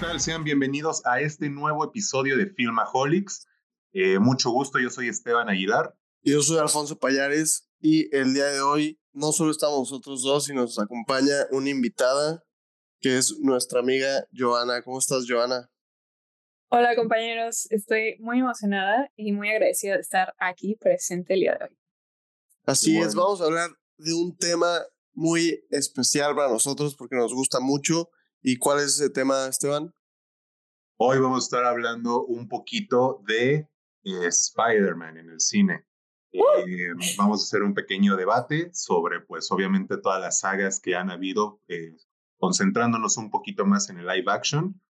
tal? Sean bienvenidos a este nuevo episodio de Filmaholics. Eh, mucho gusto, yo soy Esteban Aguilar. Y yo soy Alfonso Payares y el día de hoy no solo estamos nosotros dos, sino nos acompaña una invitada que es nuestra amiga Joana. ¿Cómo estás, Joana? Hola compañeros, estoy muy emocionada y muy agradecida de estar aquí presente el día de hoy. Así es, vamos a hablar de un tema muy especial para nosotros porque nos gusta mucho. ¿Y cuál es ese tema, Esteban? Hoy vamos a estar hablando un poquito de eh, Spider-Man en el cine. Eh, vamos a hacer un pequeño debate sobre, pues, obviamente todas las sagas que han habido, eh, concentrándonos un poquito más en el live action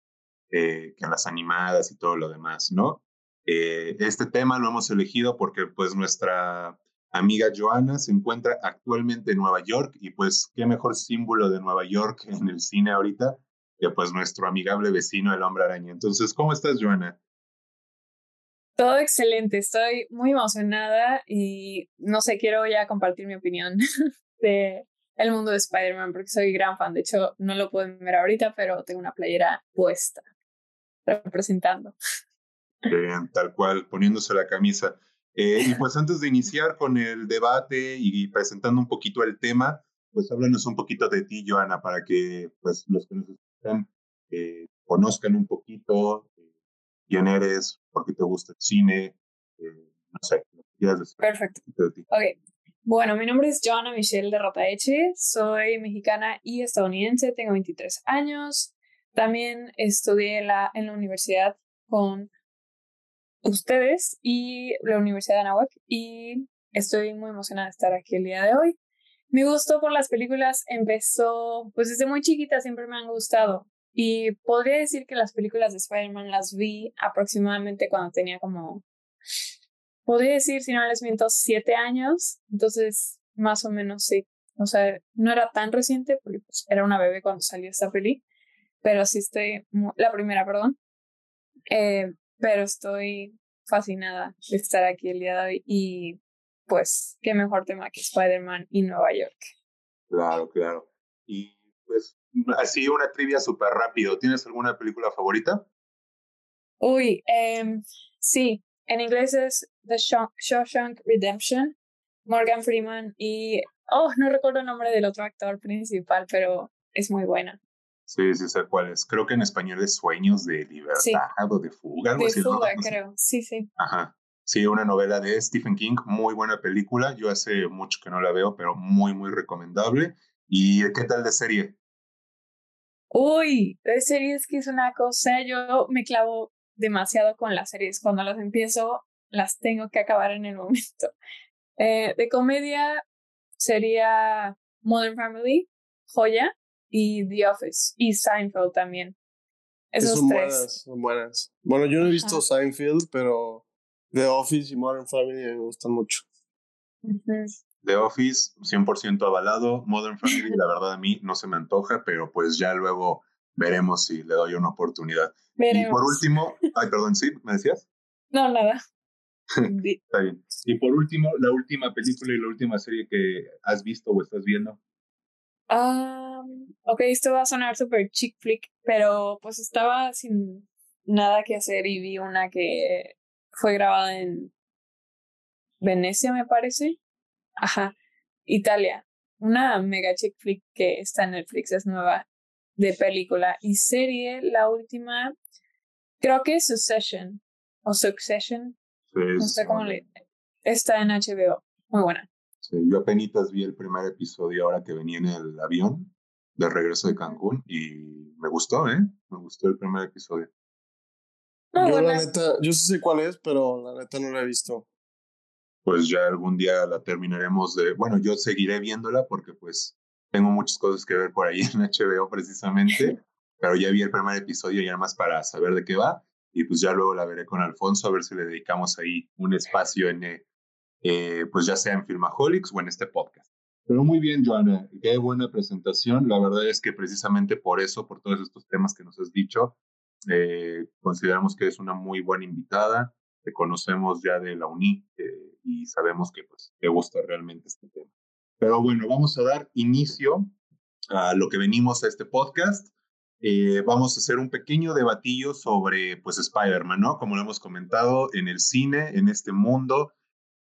eh, que en las animadas y todo lo demás, ¿no? Este tema lo hemos elegido porque pues nuestra amiga Joana se encuentra actualmente en Nueva York y pues qué mejor símbolo de Nueva York en el cine ahorita que pues nuestro amigable vecino el hombre araña. Entonces, ¿cómo estás, Joana? Todo excelente, estoy muy emocionada y no sé, quiero ya compartir mi opinión de el mundo de Spider-Man porque soy gran fan. De hecho, no lo pueden ver ahorita, pero tengo una playera puesta representando. Bien, tal cual, poniéndose la camisa. Eh, y pues antes de iniciar con el debate y presentando un poquito el tema, pues háblanos un poquito de ti, Joana, para que pues los que nos escuchan eh, conozcan un poquito eh, quién eres, por qué te gusta el cine, no sé, Perfecto. Ok. Bueno, mi nombre es Joana Michelle de Rotaeche, soy mexicana y estadounidense, tengo 23 años, también estudié la, en la universidad con ustedes y la Universidad de Anáhuac y estoy muy emocionada de estar aquí el día de hoy. Mi gusto por las películas empezó, pues desde muy chiquita siempre me han gustado y podría decir que las películas de Spider-Man las vi aproximadamente cuando tenía como, podría decir, si no les miento, siete años, entonces más o menos sí. O sea, no era tan reciente porque pues, era una bebé cuando salió esta peli, pero sí estoy, la primera, perdón, eh, pero estoy fascinada de estar aquí el día de hoy y pues qué mejor tema que Spider-Man y Nueva York. Claro, claro. Y pues así una trivia súper rápido. ¿Tienes alguna película favorita? Uy, eh, sí, en inglés es The Shawshank Redemption, Morgan Freeman y, oh, no recuerdo el nombre del otro actor principal, pero es muy buena. Sí, sí sé cuál es. Creo que en español es Sueños de Libertad o de Fuga, algo de así. Fuga, creo. Sí, sí. Ajá. Sí, una novela de Stephen King, muy buena película. Yo hace mucho que no la veo, pero muy, muy recomendable. ¿Y qué tal de serie? Uy, de series que es una cosa, yo me clavo demasiado con las series. Cuando las empiezo, las tengo que acabar en el momento. Eh, de comedia sería Modern Family, joya y The Office y Seinfeld también. Esos son tres. buenas, son buenas. Bueno, yo no he visto Seinfeld, pero The Office y Modern Family me gustan mucho. The Office, 100% avalado. Modern Family, la verdad a mí no se me antoja, pero pues ya luego veremos si le doy una oportunidad. Veremos. Y por último, ay, perdón, ¿sí? ¿Me decías? No, nada. Está bien. Y por último, la última película y la última serie que has visto o estás viendo. Um, ok, esto va a sonar súper chick flick, pero pues estaba sin nada que hacer y vi una que fue grabada en Venecia, me parece. Ajá, Italia. Una mega chick flick que está en Netflix, es nueva de película y serie. La última, creo que es Succession o Succession. Sí, No sé cómo le. Está en HBO. Muy buena. Sí, yo apenas vi el primer episodio ahora que venía en el avión de regreso de Cancún y me gustó, ¿eh? Me gustó el primer episodio. Muy yo la neta, yo sí sé cuál es, pero la neta no la he visto. Pues ya algún día la terminaremos de... Bueno, yo seguiré viéndola porque pues tengo muchas cosas que ver por ahí en HBO precisamente, pero ya vi el primer episodio ya más para saber de qué va y pues ya luego la veré con Alfonso a ver si le dedicamos ahí un espacio en, eh, eh, pues ya sea en Filmaholics o en este podcast. Pero muy bien, Joana, qué buena presentación. La verdad es que precisamente por eso, por todos estos temas que nos has dicho, eh, consideramos que es una muy buena invitada. Te conocemos ya de la UNI eh, y sabemos que pues, te gusta realmente este tema. Pero bueno, vamos a dar inicio a lo que venimos a este podcast. eh, vamos a hacer un pequeño debatillo sobre pues Spider-Man, ¿no? Como lo hemos comentado, en el cine, en este mundo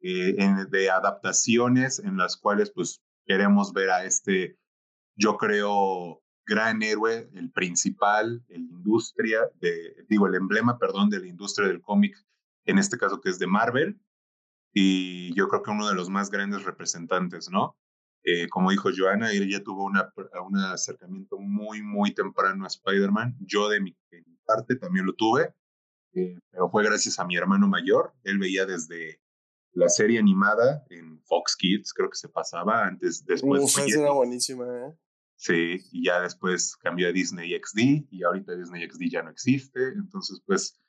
eh, de adaptaciones en las cuales pues queremos ver a este, yo creo, gran héroe, el principal, el industria, de, digo, el emblema, perdón, de la industria del cómic, en este caso que es de Marvel, y yo creo que uno de los más grandes representantes, ¿no? Eh, como dijo Joana, ella ya tuvo una, un acercamiento muy, muy temprano a Spider-Man. Yo de mi, parte también lo tuve, eh, pero fue gracias a mi hermano mayor. Él veía desde la serie animada en Fox Kids, creo que se pasaba antes, después. Uf, esa era buenísima, ¿eh? Sí, y ya después cambió a Disney XD y ahorita Disney XD ya no existe, entonces pues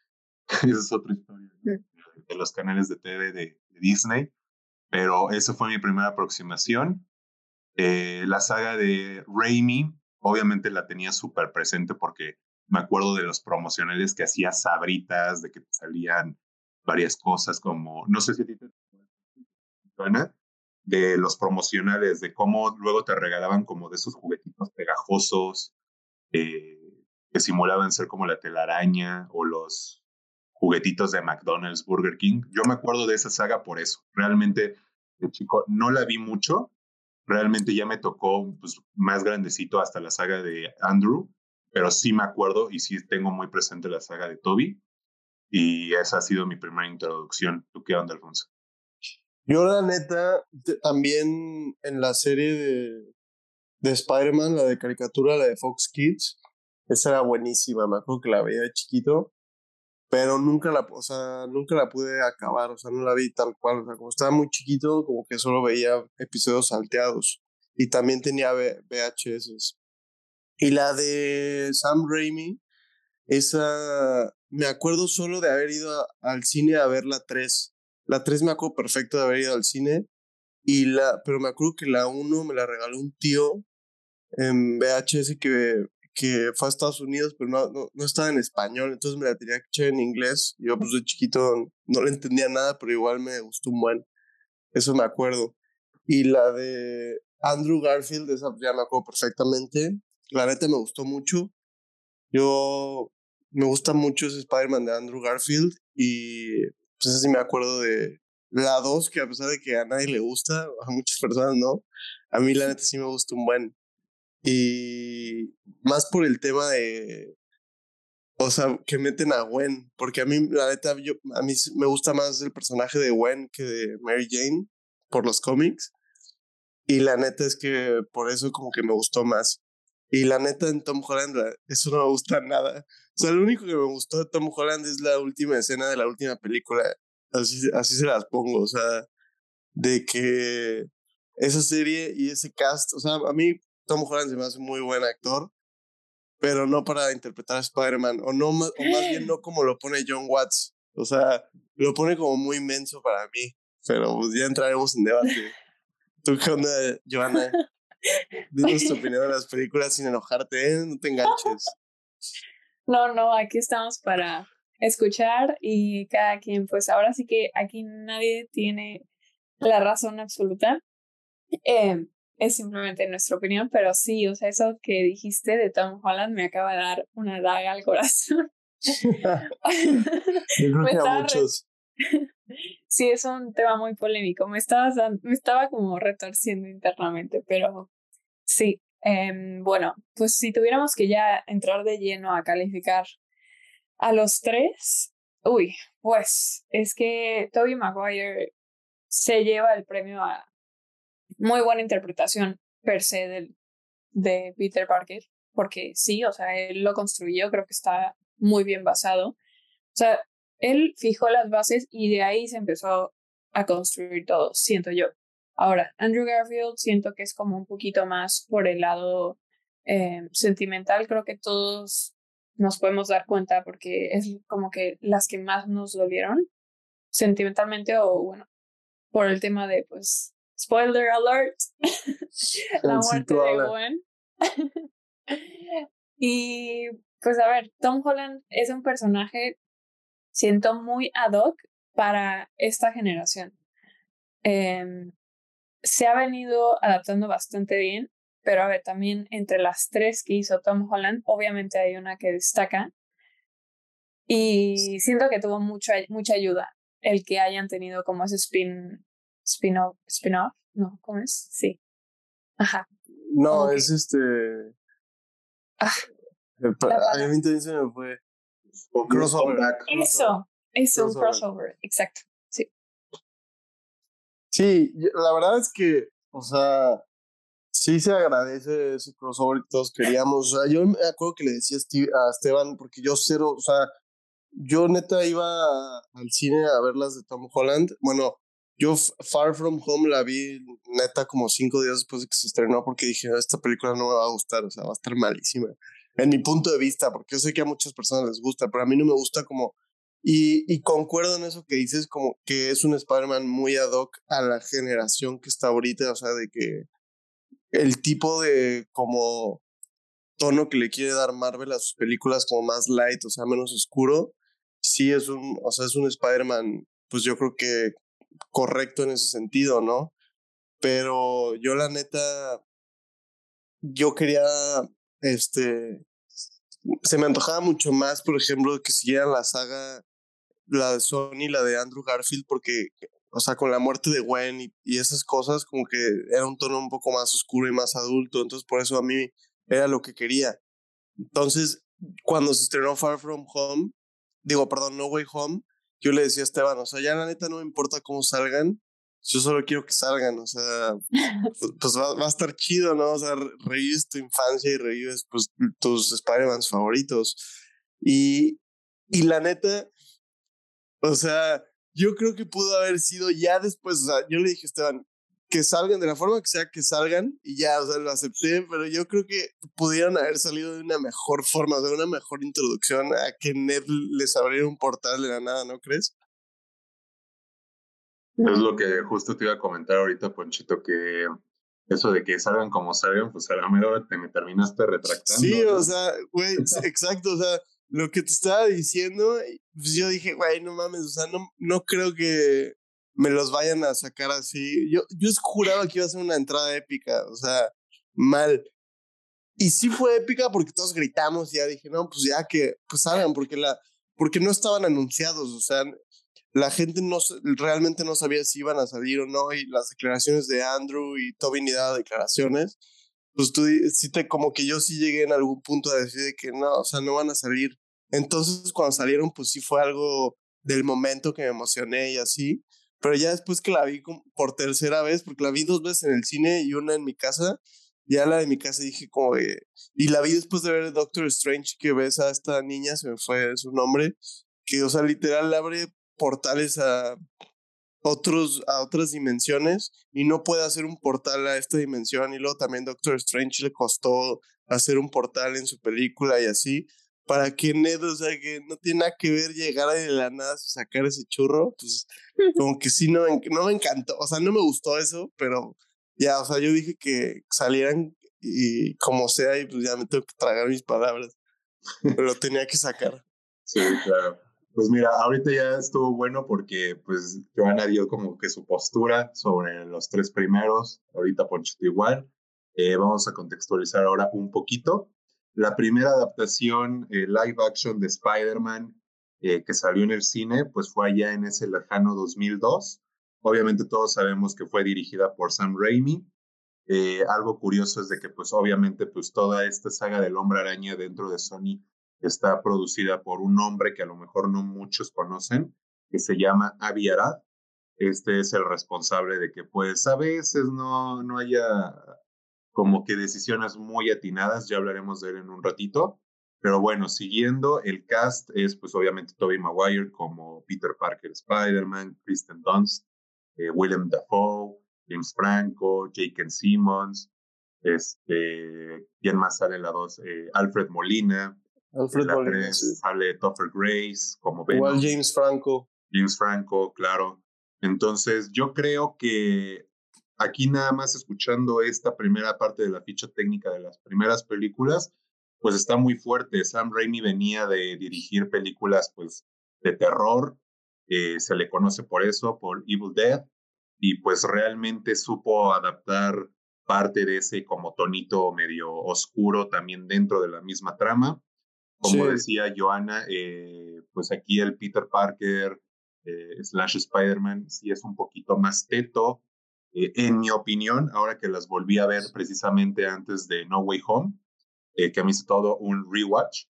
esa es otra historia de, los canales de TV de, de Disney, pero esa fue mi primera aproximación eh, la saga de Raimi, obviamente la tenía súper presente porque me acuerdo de los promocionales que hacía Sabritas, de que salían varias cosas como, no sé si a ti suena, de los promocionales, de cómo luego te regalaban como de esos juguetitos pegajosos eh, que simulaban ser como la telaraña o los juguetitos de McDonald's, Burger King. Yo me acuerdo de esa saga por eso. Realmente, de chico, no la vi mucho, realmente ya me tocó pues, más grandecito hasta la saga de Andrew, pero sí me acuerdo y sí tengo muy presente la saga de Toby. Y esa ha sido mi primera introducción. ¿Tú qué onda, Alfonso? Yo, la neta, también en la serie de, de Spider-Man, la de caricatura, la de Fox Kids, esa era buenísima. Me acuerdo que la veía de chiquito pero nunca la, o nunca la pude acabar, o sea, no la vi tal cual, o sea, como estaba muy chiquito, como que solo veía episodios salteados y también tenía VHS. Y la de Sam Raimi, esa, me acuerdo solo de haber ido al cine a ver la 3. La 3 me acuerdo perfecto de haber ido al cine, y la, pero me acuerdo que la 1 me la regaló un tío en VHS que que fue a Estados Unidos, pero no, no, estaba en español, entonces me la tenía que echar en inglés. Yo, pues de chiquito no le entendía nada, pero igual me gustó un buen. Eso me acuerdo. Y la de Andrew Garfield, esa ya me acuerdo perfectamente. La neta me gustó mucho. Yo me gusta mucho ese Spider-Man de Andrew Garfield y pues así me acuerdo de la 2, que a pesar de que a nadie le gusta, a muchas personas no, a mí la neta sí me gusta un buen. Y más por el tema de, o sea, que meten a Gwen, porque a mí, la neta, yo, a mí me gusta más el personaje de Gwen que de Mary Jane por los cómics. Y la neta es que por eso como que me gustó más. Y la neta en Tom Holland, eso no me gusta nada. O sea, lo único que me gustó de Tom Holland es la última escena de la última película. Así, así se las pongo, o sea, de que esa serie y ese cast, o sea, a mí Tom Holland se me hace muy buen actor, pero no para interpretar a Spider-Man, o, no, o más bien no como lo pone John Watts. O sea, lo pone como muy inmenso para mí, pero pues ya entraremos en debate. ¿Tú qué onda, Joana? Dinos tu opinión de las películas sin enojarte, ¿eh? No te enganches. No, no, aquí estamos para escuchar y cada quien, pues ahora sí que aquí nadie tiene la razón absoluta. Eh, es simplemente nuestra opinión, pero sí, o sea, eso que dijiste de Tom Holland me acaba de dar una daga al corazón. Yo creo que a muchos. Sí, es un tema muy polémico. Me estaba, me estaba como retorciendo internamente, pero sí. Eh, bueno, pues si tuviéramos que ya entrar de lleno a calificar a los tres, uy, pues es que Toby Maguire se lleva el premio a muy buena interpretación per se de Peter Parker, porque sí, o sea, él lo construyó, creo que está muy bien basado. O sea, él fijó las bases y de ahí se empezó a construir todo, siento yo. Ahora, Andrew Garfield siento que es como un poquito más por el lado eh, sentimental, creo que todos nos podemos dar cuenta porque es como que las que más nos dolieron sentimentalmente o bueno, por el tema de pues Spoiler alert. la muerte de Gwen. y pues a ver, Tom Holland es un personaje, siento muy ad hoc para esta generación. Em, se ha venido adaptando bastante bien. pero a ver, también entre las tres que hizo Tom Holland, obviamente hay una que destaca. Y siento que tuvo mucha, mucha ayuda el que hayan tenido como ese spin, spin-off, spin-off, no, ¿cómo es? Sí. Ajá. No, es este... Ah, a mí también se me fue. crossover. Eso, es un crossover, exacto. Sí. La verdad es que, o sea, sí se agradece ese crossover que todos queríamos. Yo me acuerdo que le decía a Esteban, porque yo cero, o sea, yo neta iba al cine a ver las de Tom Holland. Bueno, yo Far From Home la vi neta como cinco días después de que se estrenó porque dije, esta película no me va a gustar, o sea, va a estar malísima. En mi punto de vista, porque yo sé que a muchas personas les gusta, pero a mí no me gusta como... Y, concuerdo en eso que dices, como que es un Spider-Man muy ad hoc a la generación que está ahorita, o sea, de que el tipo de como tono que le quiere dar Marvel a sus películas como más light, o sea, menos oscuro, sí es un, o sea, es un Spider-Man, pues yo creo que correcto en ese sentido, ¿no? Pero yo la neta, yo quería, este, se me antojaba mucho más, por ejemplo, que siguieran la saga, la de Sony, la de Andrew Garfield, porque o sea, con la muerte de Gwen y, y, esas cosas, como que era un tono un poco más oscuro y más adulto, entonces por eso a mí era lo que quería. Entonces, cuando se estrenó Far From Home, digo, perdón, No Way Home, yo le decía a Esteban, o sea, ya la neta no me importa cómo salgan, yo solo quiero que salgan, o sea, pues, pues va, va, a estar chido, ¿no? O sea, revives tu infancia y revives pues, tus Spider-Man favoritos. Y, y la neta, o sea, yo creo que pudo haber sido ya después, o sea, yo le dije a Esteban, que salgan de la forma que sea que salgan y ya, o sea, lo acepté, pero yo creo que pudieron haber salido de una mejor forma, de una mejor introducción a que Ned les abriera un portal de la nada, ¿no crees? Es lo que justo te iba a comentar ahorita, Ponchito, que eso de que salgan como salgan, pues a la mejor te me terminaste retractando. Sí, o sea, güey, exacto, o sea, lo que te estaba diciendo, pues yo dije, güey, no mames, o sea, no, no creo que me los vayan a sacar así. Yo, yo juraba que iba a ser una entrada épica, o sea, mal. Y sí fue épica porque todos gritamos y ya dije, no, pues ya que, pues salgan, porque, la, porque no estaban anunciados, o sea, la gente no realmente no sabía si iban a salir o no, y las declaraciones de Andrew y Toby ni daba declaraciones pues tú sí te, como que yo sí llegué en algún punto a decir que no, o sea, no van a salir. Entonces cuando salieron, pues sí fue algo del momento que me emocioné y así. Pero ya después que la vi por tercera vez, porque la vi dos veces en el cine y una en mi casa, ya la de mi casa dije como y la vi después de ver Doctor Strange que ves a esta niña, se me fue su nombre, que o sea, literal abre portales a otros, a otras dimensiones y no puede hacer un portal a esta dimensión. Y luego también Doctor Strange le costó hacer un portal en su película y así. Para que Ned, o sea, que no tiene nada que ver llegar de la nada a sacar ese churro, pues como que sí, no, no me encantó, o sea, no me gustó eso, pero ya, o sea, yo dije que salieran y como sea, y pues ya me tengo que tragar mis palabras, pero lo tenía que sacar. Sí, claro. Pues mira, ahorita ya estuvo bueno porque pues Joana dio como que su postura sobre los tres primeros, ahorita Ponchito igual. Eh, vamos a contextualizar ahora un poquito. La primera adaptación eh, live action de Spider-Man eh, que salió en el cine, pues fue allá en ese lejano 2002. Obviamente todos sabemos que fue dirigida por Sam Raimi. algo curioso es de que pues obviamente pues toda esta saga del hombre araña dentro de Sony está producida por un hombre que a lo mejor no muchos conocen, que se llama Avi Arad. Este es el responsable de que pues a veces no, no haya como que decisiones muy atinadas, ya hablaremos de él en un ratito. Pero bueno, siguiendo, el cast es pues obviamente Tobey Maguire como Peter Parker Spider-Man, Kristen Dunst, eh, Willem Dafoe, James Franco, Jake Simmons, este, ¿quién más sale en la dos? Eh, Alfred Molina, Alfred Molina. Sale Topher Grace, como ven. Igual James Franco. James Franco, claro. Entonces, yo creo que aquí nada más escuchando esta primera parte de la ficha técnica de las primeras películas, pues está muy fuerte. Sam Raimi venía de dirigir películas pues de terror, eh, se le conoce por eso, por Evil Dead, y pues realmente supo adaptar parte de ese como tonito medio oscuro también dentro de la misma trama. Como decía Joana, eh, pues aquí el Peter Parker eh, slash Spider-Man sí es un poquito más teto. Eh, en mi opinión, ahora que las volví a ver precisamente antes de No Way Home, que a mí es todo un rewatch,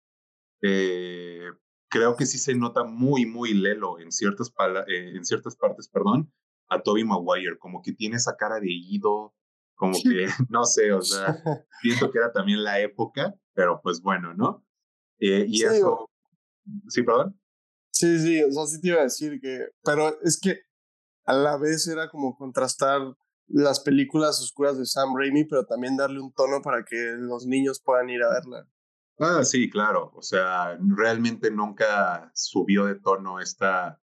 creo que sí se nota muy, muy lelo en ciertas, en ciertas partes, perdón, a Toby Maguire, como que tiene esa cara de ido, como que, no sé, o sea, pienso que era también la época, pero pues bueno, ¿no? Eh, y eso, sí, perdón. Sí, sí, o sea, sí te iba a decir que, pero es que a la vez era como contrastar las películas oscuras de Sam Raimi, pero también darle un tono para que los niños puedan ir a verla. Ah, sí, claro. O sea, realmente nunca subió de tono esta,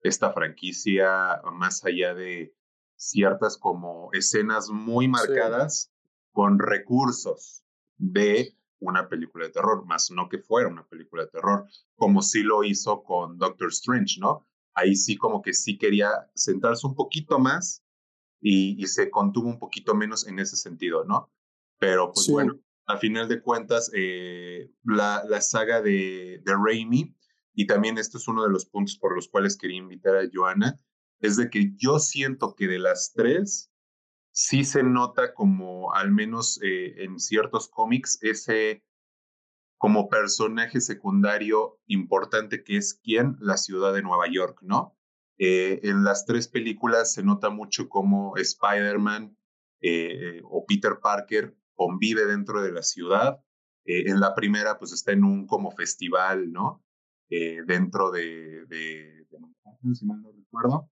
esta franquicia más allá de ciertas como escenas muy marcadas con recursos de una película de terror, más no que fuera una película de terror, como sí lo hizo con Doctor Strange, ¿no? Ahí sí como que sí quería centrarse un poquito más y, se contuvo un poquito menos en ese sentido, ¿no? Pero pues bueno, a final de cuentas, eh, la, la, saga de, de Raimi, y también esto es uno de los puntos por los cuales quería invitar a Joana, es de que yo siento que de las tres, sí se nota como, al menos eh, en ciertos cómics, ese como personaje secundario importante que es quién, la ciudad de Nueva York, ¿no? Eh, en las tres películas se nota mucho cómo Spider-Man eh, o Peter Parker convive dentro de la ciudad. en la primera, pues está en un como festival, ¿no? dentro de, de, de, si mal no recuerdo.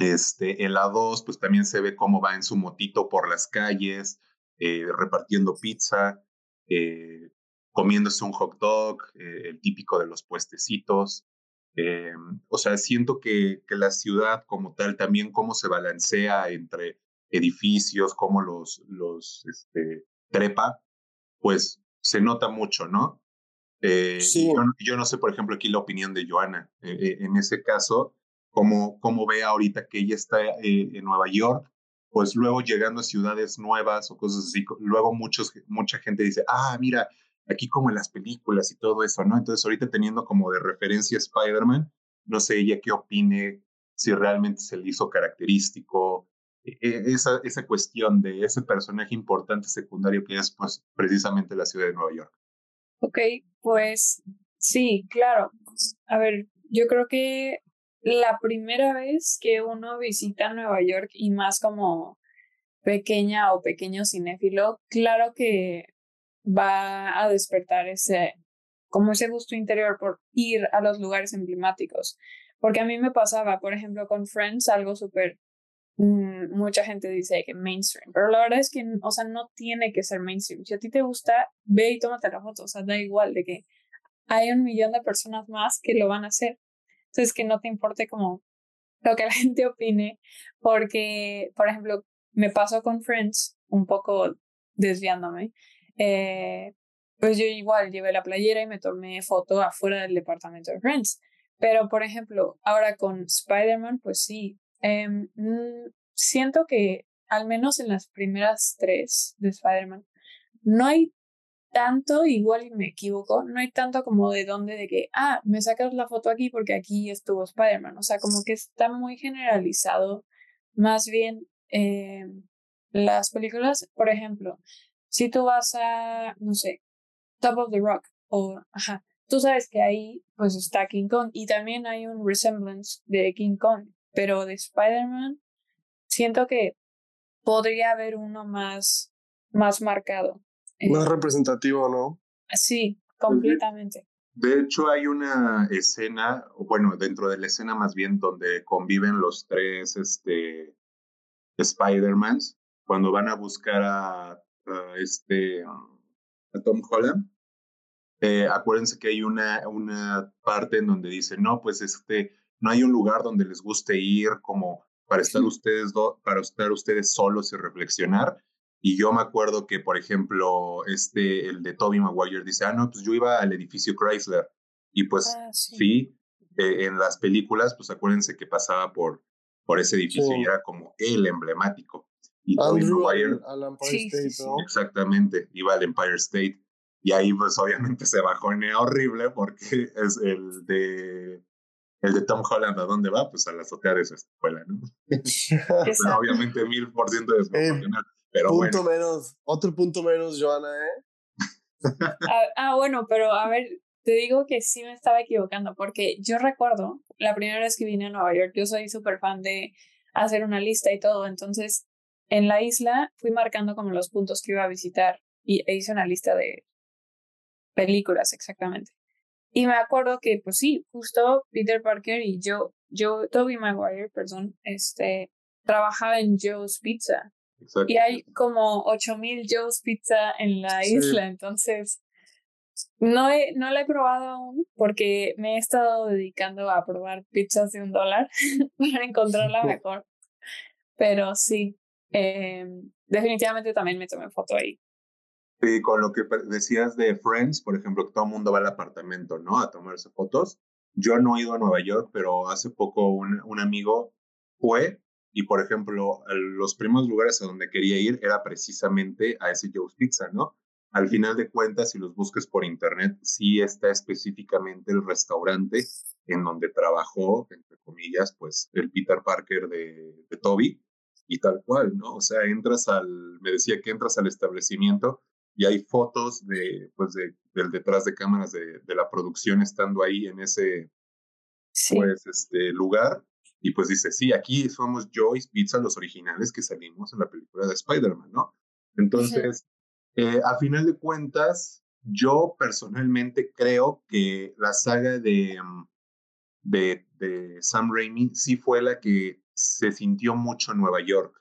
Este, en la 2, pues también se ve cómo va en su motito por las calles, eh, repartiendo pizza, eh, comiéndose un hot dog, eh, el típico de los puestecitos. o sea, siento que, que, la ciudad como tal, también cómo se balancea entre edificios, cómo los, los este, trepa, pues se nota mucho, ¿no? sí. yo, yo, no sé, por ejemplo, aquí la opinión de Joana. en ese caso, como, como ve ahorita que ella está eh, en Nueva York, pues luego llegando a ciudades nuevas o cosas así, luego muchos, mucha gente dice, ah, mira, aquí como en las películas y todo eso, ¿no? Entonces ahorita teniendo como de referencia Spider-Man, no sé ella qué opine, si realmente se le hizo característico, e, e, esa, esa cuestión de ese personaje importante secundario que es pues precisamente la ciudad de Nueva York. Ok, pues sí, claro. A ver, yo creo que la primera vez que uno visita Nueva York y más como pequeña o pequeño cinéfilo, claro que va a despertar ese, como ese gusto interior por ir a los lugares emblemáticos. Porque a mí me pasaba, por ejemplo, con Friends, algo súper, mm, mucha gente dice que mainstream, pero la verdad es que, o sea, no tiene que ser mainstream. Si a ti te gusta, ve y tómate la foto, o sea, da igual de que hay un millón de personas más que lo van a hacer. Entonces, que no te importe como lo que la gente opine, porque, por ejemplo, me pasó con Friends, un poco desviándome, eh, pues yo igual llevé la playera y me tomé foto afuera del departamento de Friends. Pero, por ejemplo, ahora con Spider-Man, pues sí, mm, siento que al menos en las primeras tres de Spider-Man, no hay tanto, igual y me equivoco, no hay tanto como de dónde, de que, ah, me sacas la foto aquí porque aquí estuvo Spider-Man. O sea, como que está muy generalizado. Más bien, eh, las películas, por ejemplo, si tú vas a, no sé, Top of the Rock, o, ajá, tú sabes que ahí pues está King Kong y también hay un resemblance de King Kong, pero de Spider-Man siento que podría haber uno más, más marcado. Más eh, representativo, ¿no? Sí, completamente. De hecho, hay una escena, bueno, dentro de la escena más bien, donde conviven los tres este, Spider-Mans, cuando van a buscar a, este, a Tom Holland. Eh, acuérdense que hay una, una parte en donde dice, no, pues este, no hay un lugar donde les guste ir como para estar ustedes para estar ustedes solos y reflexionar. Y yo me acuerdo que, por ejemplo, este, el de Toby Maguire dice, ah, no, pues yo iba al edificio Chrysler. Y pues ah, sí, eh, en las películas, pues acuérdense que pasaba por, por ese edificio y era como el emblemático. Y Andrew al, Empire State, Exactamente, iba al Empire State. Y ahí pues obviamente se bajonea horrible porque es el de el de Tom Holland, ¿a dónde va? Pues a la azotea de su escuela, ¿no? obviamente mil por ciento desproporcional. Pero punto menos, otro punto menos, Joana, ¿eh? ah, ah, bueno, pero a ver, te digo que sí me estaba equivocando, porque yo recuerdo la primera vez que vine a Nueva York, yo soy súper fan de hacer una lista y todo, entonces en la isla fui marcando como los puntos que iba a visitar y e hice una lista de películas exactamente. Y me acuerdo que, pues sí, justo Peter Parker y yo, yo, Toby Maguire, perdón, este, trabajaba en Joe's Pizza. Y hay como 8000 Joe's Pizza en la isla, entonces no, he, no la he probado aún porque me he estado dedicando a probar pizzas de un dólar para encontrarla mejor. Pero sí, eh, definitivamente también me tomé foto ahí. Sí, con lo que decías de Friends, por ejemplo, que todo el mundo va al apartamento, ¿no? A tomarse fotos. Yo no he ido a Nueva York, pero hace poco un, un amigo fue y, por ejemplo, los primeros lugares a donde quería ir era precisamente a ese Joe's Pizza, ¿no? Al final de cuentas, si los busques por internet, sí está específicamente el restaurante en donde trabajó, entre comillas, pues el Peter Parker de, de Toby y tal cual, ¿no? O sea, entras al, me decía que entras al establecimiento y hay fotos de, pues de, del detrás de cámaras de, de, la producción estando ahí en ese pues, este, lugar. Y pues dice, sí, aquí somos Joyce Pizza, los originales que salimos en la película de Spider-Man, ¿no? Entonces, eh, a final de cuentas, yo personalmente creo que la saga de, mm, de, de Sam Raimi sí fue la que se sintió mucho en Nueva York.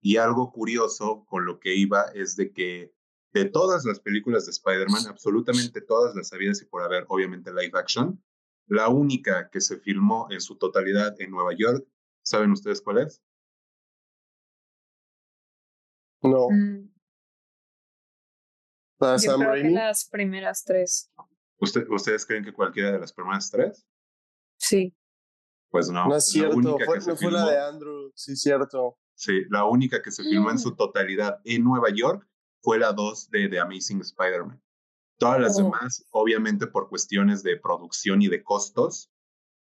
Y algo curioso con lo que iba es de que de todas las películas de Spider-Man, absolutamente todas las habidas y por haber, obviamente live action, la única que se filmó en su totalidad en Nueva York, ¿saben ustedes cuál es? No. Mm. Yo creo que las primeras tres. ¿Ustedes creen que cualquiera de las primeras tres? Sí. Pues no. No es cierto, fue, no fue la de Andrew, sí, cierto. Sí, la única que se filmó en su mm. totalidad en Nueva York fue la 2 de The Amazing Spider-Man. Todas las demás, obviamente por cuestiones de producción y de costos,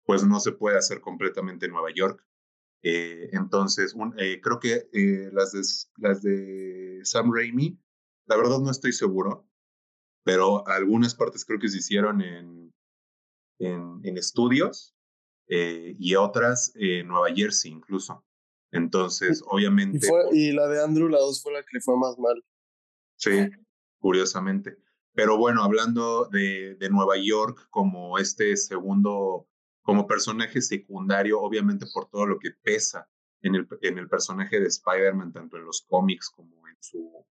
pues no se puede hacer completamente en Nueva York. Eh, entonces, eh, creo que eh, las, de, las de Sam Raimi, la verdad no estoy seguro, pero algunas partes creo que se hicieron en, en, en estudios y otras en Nueva Jersey incluso. Entonces, obviamente... Y, y la de Andrew, la 2 fue la que le fue más mal. Sí, curiosamente. Pero bueno, hablando de, de Nueva York como este segundo, como personaje secundario, obviamente por todo lo que pesa en el, en el personaje de Spider-Man, tanto en los cómics como en su,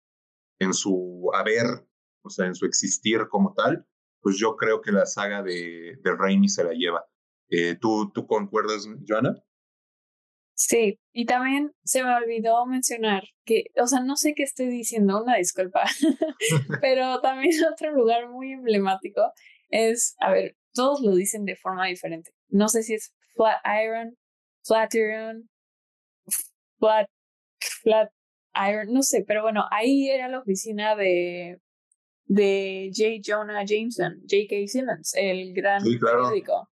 en su haber, o sea, en su existir como tal, pues yo creo que la saga de, de Raimi se la lleva. Eh, ¿tú, ¿Tú concuerdas, Joana? Sí, y también se me olvidó mencionar que, o sea, no sé qué estoy diciendo, una disculpa, pero también otro lugar muy emblemático es, a ver, todos lo dicen de forma diferente. No sé si es Flatiron, Flatiron, Flat, Flat Iron, no sé, pero bueno, ahí era la oficina de, de J. Jonah Jameson, J.K. Simmons, el gran periódico.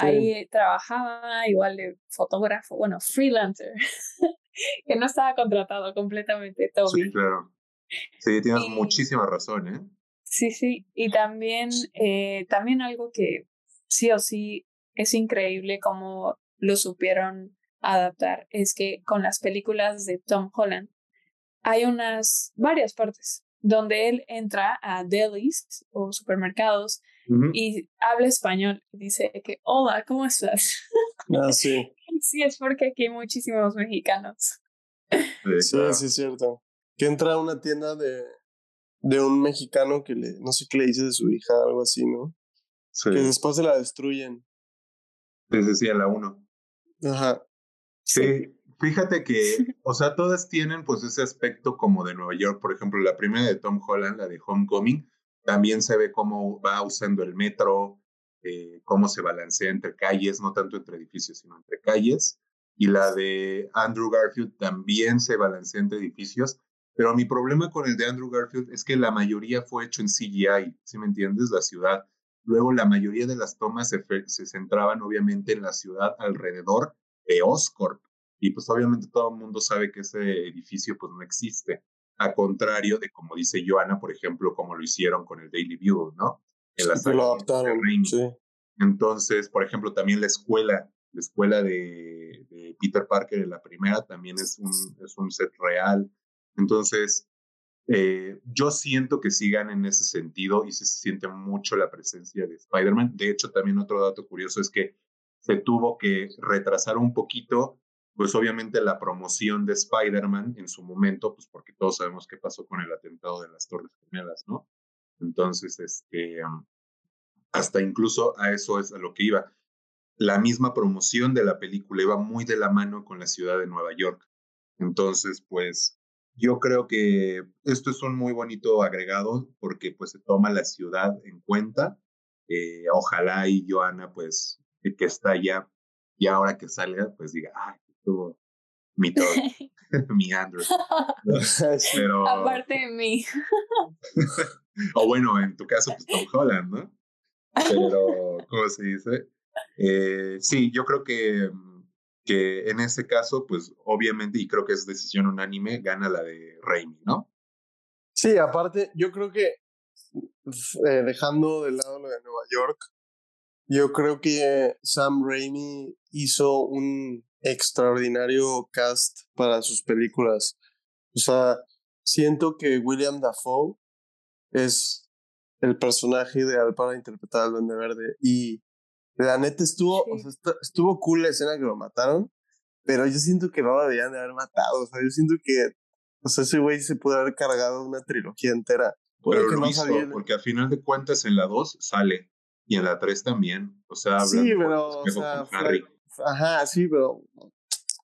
Ahí trabajaba igual de fotógrafo, bueno, freelancer, que no estaba contratado completamente. Sí, claro. Sí, tienes muchísima razón, ¿eh? Sí, sí. Y también, eh, también algo que sí o sí es increíble cómo lo supieron adaptar es que con las películas de Tom Holland hay unas varias partes donde él entra a delis o supermercados y habla español. Dice que, hola, ¿cómo estás? Ah, sí. sí, es porque aquí hay muchísimos mexicanos. Sí, sí, es cierto. Que entra a una tienda de, de un mexicano que le, no sé qué le dice de su hija, algo así, ¿no? Sí. Que después se la destruyen. Les decía la uno. Ajá. Sí, fíjate que, o sea, todas tienen pues ese aspecto como de Nueva York. Por ejemplo, la primera de Tom Holland, la de Homecoming, también se ve cómo va usando el metro, eh, cómo se balancea entre calles, no tanto entre edificios, sino entre calles. y la de Andrew Garfield también se balancea entre edificios, pero mi problema con el de Andrew Garfield es que la mayoría fue hecho en CGI, si me entiendes? La ciudad. Luego la mayoría de las tomas se, se centraban obviamente en la ciudad alrededor de Oscorp. Y pues obviamente todo el mundo sabe que ese edificio pues no existe. A contrario de como dice Joana, por ejemplo, como lo hicieron con el Daily View, ¿no? En la lo adaptaron, sí. Entonces, por ejemplo, también la escuela, la escuela de, de, Peter Parker en la primera también es un, es un set real. Entonces, eh, yo siento que sigan en ese sentido y se siente mucho la presencia de Spider-Man. De hecho, también otro dato curioso es que se tuvo que retrasar un poquito, pues obviamente la promoción de Spider-Man en su momento, pues porque todos sabemos qué pasó con el atentado de las Torres Gemelas, ¿no? Entonces, este, hasta incluso a eso es a lo que iba. La misma promoción de la película iba muy de la mano con la ciudad de Nueva York. Entonces, pues yo creo que esto es un muy bonito agregado porque pues se toma la ciudad en cuenta. Eh, ojalá y Joana pues que está allá y ahora que salga pues diga, ay, estuvo mi mi Andrew. Pero... Aparte de mí. o bueno, en tu caso pues Tom Holland, ¿no? Pero, ¿cómo se dice? Eh, sí, yo creo que que en ese caso, pues obviamente, y creo que es decisión unánime, gana la de Raimi, ¿no? Sí, aparte, yo creo que eh, dejando de lado lo de Nueva York, yo creo que Sam Raimi hizo un extraordinario cast para sus películas. O sea, siento que William Dafoe es el personaje ideal para interpretar al Duende Verde y la neta estuvo, o sea, estuvo cool la escena que lo mataron, pero yo siento que no lo debían de haber matado. O sea, yo siento que, o sea, ese güey se pudo haber cargado una trilogía entera. Pero lo hizo, porque al final de cuentas en la 2 sale y en la 3 también. O sea, sí, pero, o sea, Harry. Ajá, sí, pero,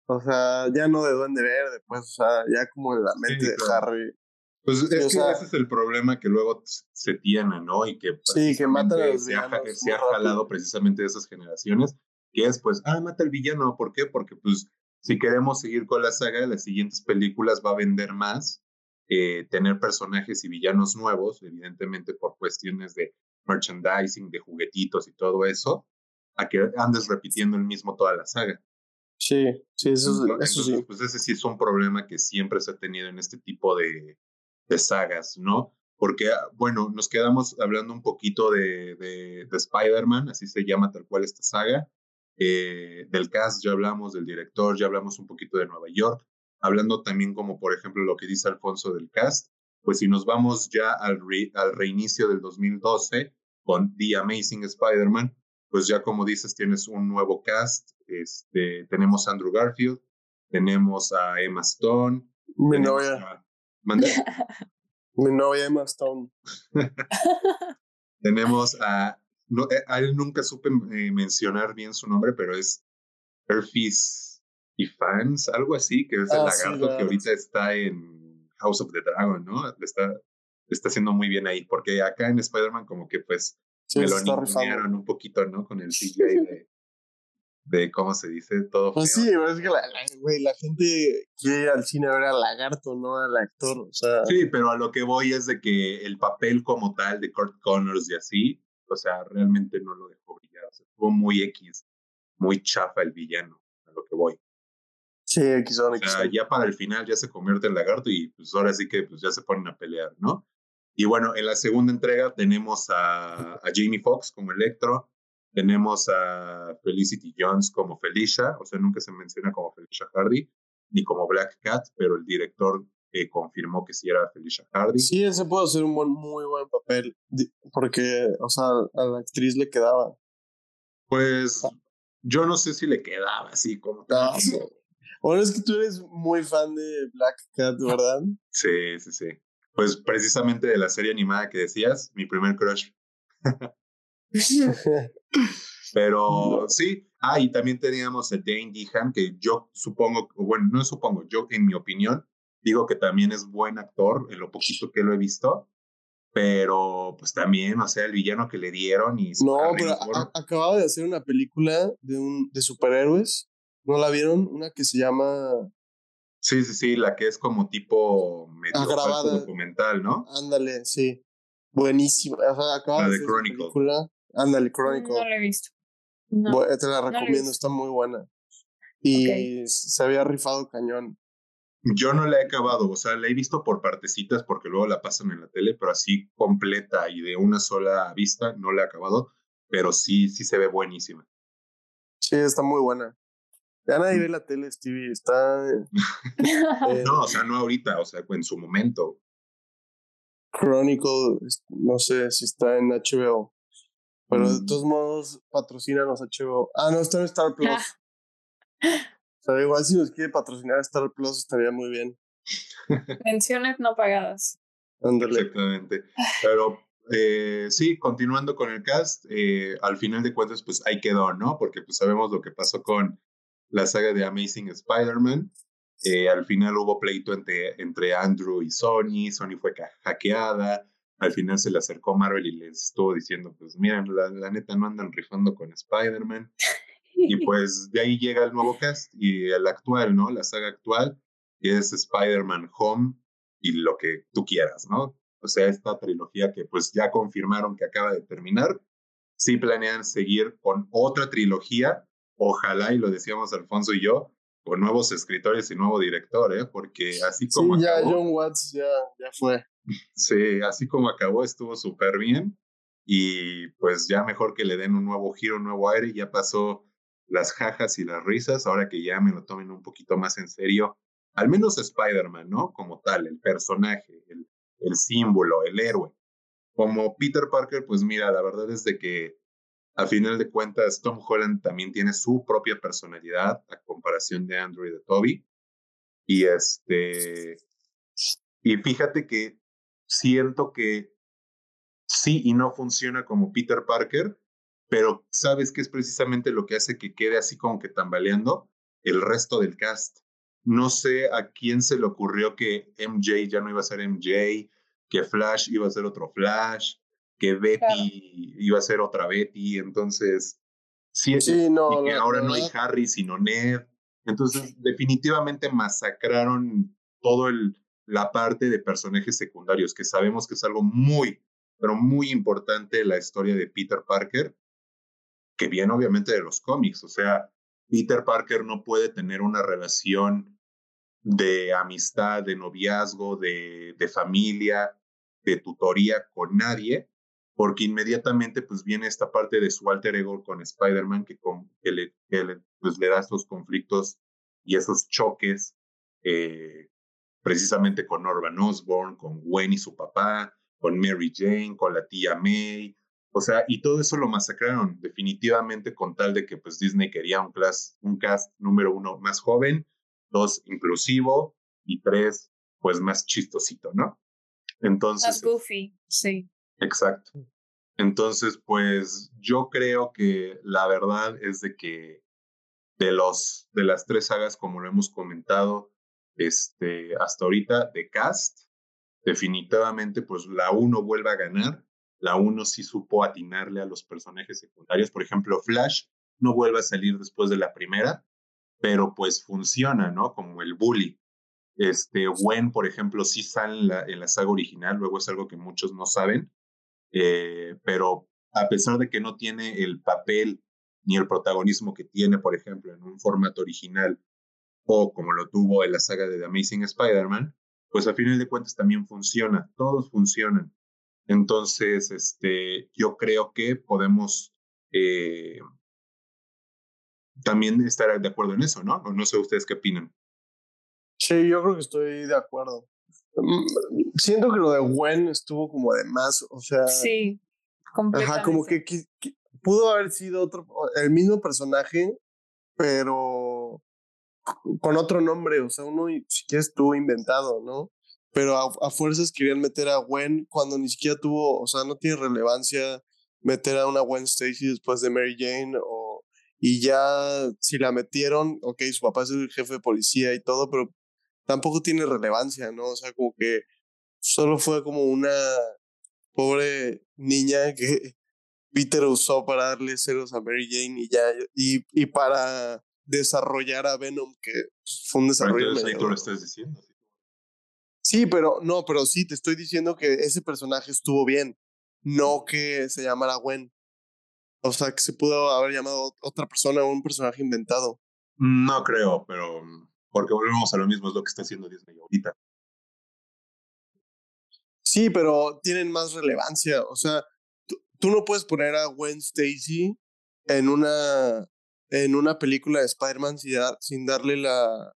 o sea, ya no de Duende Verde, pues, o sea, ya como de la mente de Harry. Pues es que ese es el problema que luego se tiene, ¿no? Y que, sí, que mata a los se, ha, se ha jalado precisamente de esas generaciones, que es pues, ah, mata al villano, ¿por qué? Porque pues si queremos seguir con la saga, las siguientes películas va a vender más, eh, tener personajes y villanos nuevos, evidentemente por cuestiones de merchandising, de juguetitos y todo eso, a que andes repitiendo el mismo toda la saga. Sí, sí, eso, eso sí. Pues ese sí es un problema que siempre se ha tenido en este tipo de, de sagas, ¿no? Porque, ah, bueno, nos quedamos hablando un poquito de, de, Spider-Man, así se llama tal cual esta saga. Eh, del cast ya hablamos, del director, ya hablamos un poquito de Nueva York, hablando también como por ejemplo lo que dice Alfonso del cast, pues si nos vamos ya al, al reinicio del 2012 con The Amazing Spider-Man, pues ya como dices tienes un nuevo cast, este, tenemos a Andrew Garfield, tenemos a Emma Stone, Mi novia Emma Stone. Tenemos a, eh, a él nunca supe eh, mencionar bien su nombre, pero es Herfis y Fans, algo así, que es el ah, lagarto que ahorita está en House of the Dragon, ¿no? Le está, está haciendo muy bien ahí, porque acá en Spider-Man como que pues me lo un poquito, ¿no? Con el CGI de, de cómo se dice todo. Pues sí, es que la, la, gente quiere ir al cine a ver al lagarto, no al actor. O sea. Sí, pero a lo que voy es de que el papel como tal de Kurt Connors y así, o sea, realmente no lo dejó brillar. O sea, estuvo muy X, muy chafa el villano, a lo que voy. Sí, X o sea, ya para el final ya se convierte en lagarto y pues ahora sí que pues ya se ponen a pelear, ¿no? Y bueno, en la segunda entrega tenemos a, a Jamie Foxx como Electro, tenemos a Felicity Jones como Felicia, o sea, nunca se menciona como Felicia Hardy, ni como Black Cat, pero el director eh, confirmó que sí era Felicia Hardy. Sí, ese puede ser un muy buen papel, porque, o sea, a la actriz le quedaba. Pues yo no sé si le quedaba así como tal. Bueno, es que tú eres muy fan de Black Cat, ¿verdad? Sí, sí, sí. Pues precisamente de la serie animada que decías, mi primer crush. Pero sí, ah, y también teníamos a Dane Dehan, que yo supongo, bueno, no supongo, yo en mi opinión, digo que también es buen actor, en lo poquito que lo he visto, pero pues también, o sea, el villano que le dieron y... No, pero acababa de hacer una película de, un, de superhéroes ¿No la vieron? Una que se llama... Sí, sí, sí, la que es como tipo medio documental, ¿no? Ándale, sí. Buenísima. O sea, la de, Chronicle. Ándale, Chronicle. No la he visto. te la recomiendo, está muy buena. Y se había rifado cañón. Yo no la he acabado, o sea, la he visto por partecitas porque luego la pasan en la tele, pero así completa y de una sola vista no la he acabado, pero sí, sí se ve buenísima. Sí, está muy buena. Ya nadie ve la tele, Stevie, está... no, o sea, no ahorita, o sea, en su momento. Chronicle, no sé si está en HBO, pero de mm. todos modos patrocínanos HBO. Ah, no, está en Star Plus. O sea, igual si nos quiere patrocinar Star Plus estaría muy bien. Menciones no pagadas. Exactamente. Pero eh, sí, continuando con el cast, eh, al final de cuentas, pues ahí quedó, ¿no? Porque pues sabemos lo que pasó con la saga de Amazing Spider-Man. Eh, al final hubo pleito entre, entre Andrew y Sony, Sony fue hackeada, al final se le acercó Marvel y les estuvo diciendo, pues miren, la, la neta no andan rifando con Spider-Man. Y pues de ahí llega el nuevo cast y el actual, ¿no? La saga actual, es Spider-Man Home y lo que tú quieras, ¿no? O sea, esta trilogía que pues ya confirmaron que acaba de terminar, sí planean seguir con otra trilogía, ojalá, y lo decíamos Alfonso y yo, con nuevos escritores y nuevo director, ¿eh? Porque así como... Sí, ya John Watts ya, ya fue. Sí, así como acabó, estuvo súper bien. Y pues ya mejor que le den un nuevo giro, un nuevo aire, ya pasó las jajas y las risas, ahora que ya me lo tomen un poquito más en serio, al menos Spider-Man, ¿no? Como tal, el personaje, el, el símbolo, el héroe. Como Peter Parker, pues mira, la verdad es de que a final de cuentas Tom Holland también tiene su propia personalidad a comparación de Andrew y de Toby. Y este y fíjate que siento que sí y no funciona como Peter Parker, pero ¿sabes qué es precisamente lo que hace que quede así como que tambaleando? El resto del cast. No sé a quién se le ocurrió que MJ ya no iba a ser MJ, que Flash iba a ser otro Flash, que Betty iba a ser otra Betty, entonces sí, sí no, y que ahora no hay Harry sino Ned. Entonces, definitivamente masacraron todo el la parte de personajes secundarios, que sabemos que es algo muy, pero muy importante en la historia de Peter Parker que viene obviamente de los cómics. O sea, Peter Parker no puede tener una relación de amistad, de noviazgo, de, de familia, de tutoría con nadie, porque inmediatamente pues viene esta parte de su alter ego con Spider-Man que, que, le, pues, le da esos conflictos y esos choques eh, precisamente con Norman Osborn, con Gwen y su papá, con Mary Jane, con la tía May, o sea, y todo eso lo masacraron definitivamente con tal de que pues Disney quería un, class, un cast número uno más joven, dos inclusivo y tres pues más chistosito, ¿no? Entonces... Más goofy, sí. Exacto. Entonces, pues yo creo que la verdad es de que de los de las tres sagas, como lo hemos comentado, este, hasta ahorita de cast, definitivamente pues la uno vuelve a ganar la 1 sí supo atinarle a los personajes secundarios. Por ejemplo, Flash no vuelve a salir después de la primera, pero pues funciona, ¿no? Como el bully. Este, Gwen, por ejemplo, sí sale en la, en la saga original, luego es algo que muchos no saben, eh, pero a pesar de que no tiene el papel ni el protagonismo que tiene, por ejemplo, en un formato original o como lo tuvo en la saga de The Amazing Spider-Man, pues a final de cuentas también funciona, todos funcionan. Entonces, este, yo creo que podemos eh, también estar de acuerdo en eso, ¿no? No sé ustedes qué opinan. Sí, yo creo que estoy de acuerdo. Mm, siento que lo de Gwen estuvo como de más, o sea. Sí, completamente. Ajá, como que, pudo haber sido otro, el mismo personaje, pero con otro nombre, o sea, uno si quieres estuvo inventado, ¿no? pero a, fuerzas querían meter a Gwen cuando ni siquiera tuvo, o sea, no tiene relevancia meter a una Gwen Stacy después de Mary Jane o y ya si la metieron, ok, su papá es el jefe de policía y todo, pero tampoco tiene relevancia, ¿no? O sea, como que solo fue como una pobre niña que Peter usó para darle celos a Mary Jane y ya, y, y para desarrollar a Venom, que pues, fue un desarrollo. Entonces, ahí tú lo estás diciendo. Sí, pero no, pero sí, te estoy diciendo que ese personaje estuvo bien, no que se llamara Gwen. O sea, que se pudo haber llamado otra persona o un personaje inventado. No creo, pero porque volvemos a lo mismo, es lo que está haciendo Disney ahorita. Sí, pero tienen más relevancia. O sea, tú, no puedes poner a Gwen Stacy en una, en una película de Spider-Man sin, sin darle la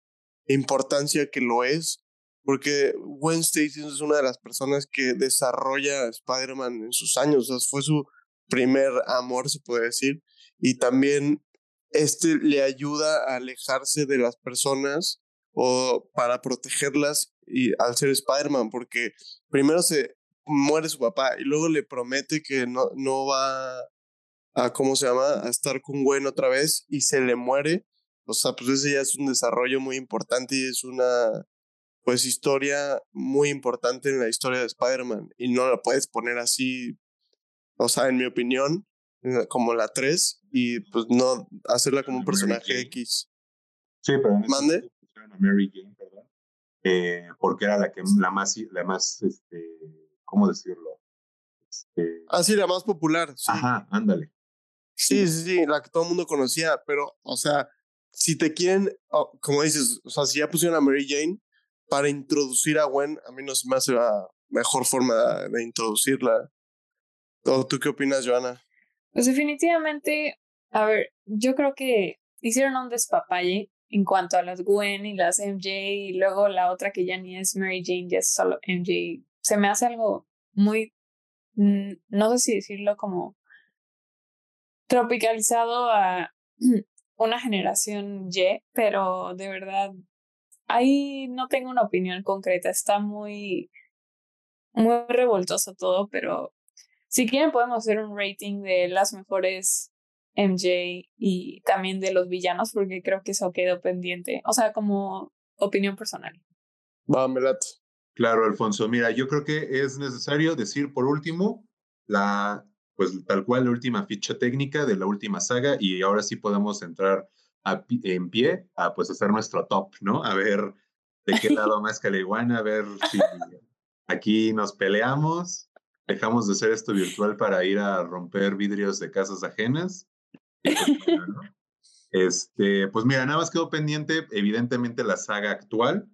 importancia que lo es. Porque Gwen Stacy es una de las personas que desarrolla Spider-Man en sus años. O sea, fue su primer amor, se puede decir. Y también este le ayuda a alejarse de las personas o para protegerlas y al ser Spider-Man, porque primero se muere su papá y luego le promete que no, no va a, ¿cómo se llama?, a estar con Gwen otra vez y se le muere. O sea, pues ese ya es un desarrollo muy importante y es una, pues, historia muy importante en la historia de Spider-Man y no la puedes poner así, o sea, en mi opinión, como la 3 y pues no hacerla como un personaje X. Sí, pero ¿Mande? Mary Jane, perdón, eh, porque era la que la más, la más, este, ¿cómo decirlo? Este... Ah, sí, la más popular. Ajá, ándale. Sí, sí, sí, la que todo el mundo conocía, pero, o sea, si te quieren, oh, como dices, o sea, si ya pusieron a Mary Jane para introducir a Gwen, a mí no se me hace la mejor forma de, introducirla. ¿O tú qué opinas, Joana? Pues definitivamente, a ver, yo creo que hicieron un despapalle en cuanto a las Gwen y las MJ y luego la otra que ya ni es Mary Jane, ya es solo MJ. Se me hace algo muy, mm, no sé si decirlo como tropicalizado a una generación Y, pero de verdad, ahí no tengo una opinión concreta, está muy, muy revoltoso todo, pero si quieren podemos hacer un rating de las mejores MJ y también de los villanos, porque creo que eso quedó pendiente. O sea, como opinión personal. Va, Claro, Alfonso. Mira, yo creo que es necesario decir por último la, pues tal cual la última ficha técnica de la última saga y ahora sí podemos entrar en pie a pues hacer nuestro top, ¿no? A ver de qué lado más caliguana, a ver si aquí nos peleamos, dejamos de hacer esto virtual para ir a romper vidrios de casas ajenas este, pues mira, nada más quedó pendiente, evidentemente, la saga actual,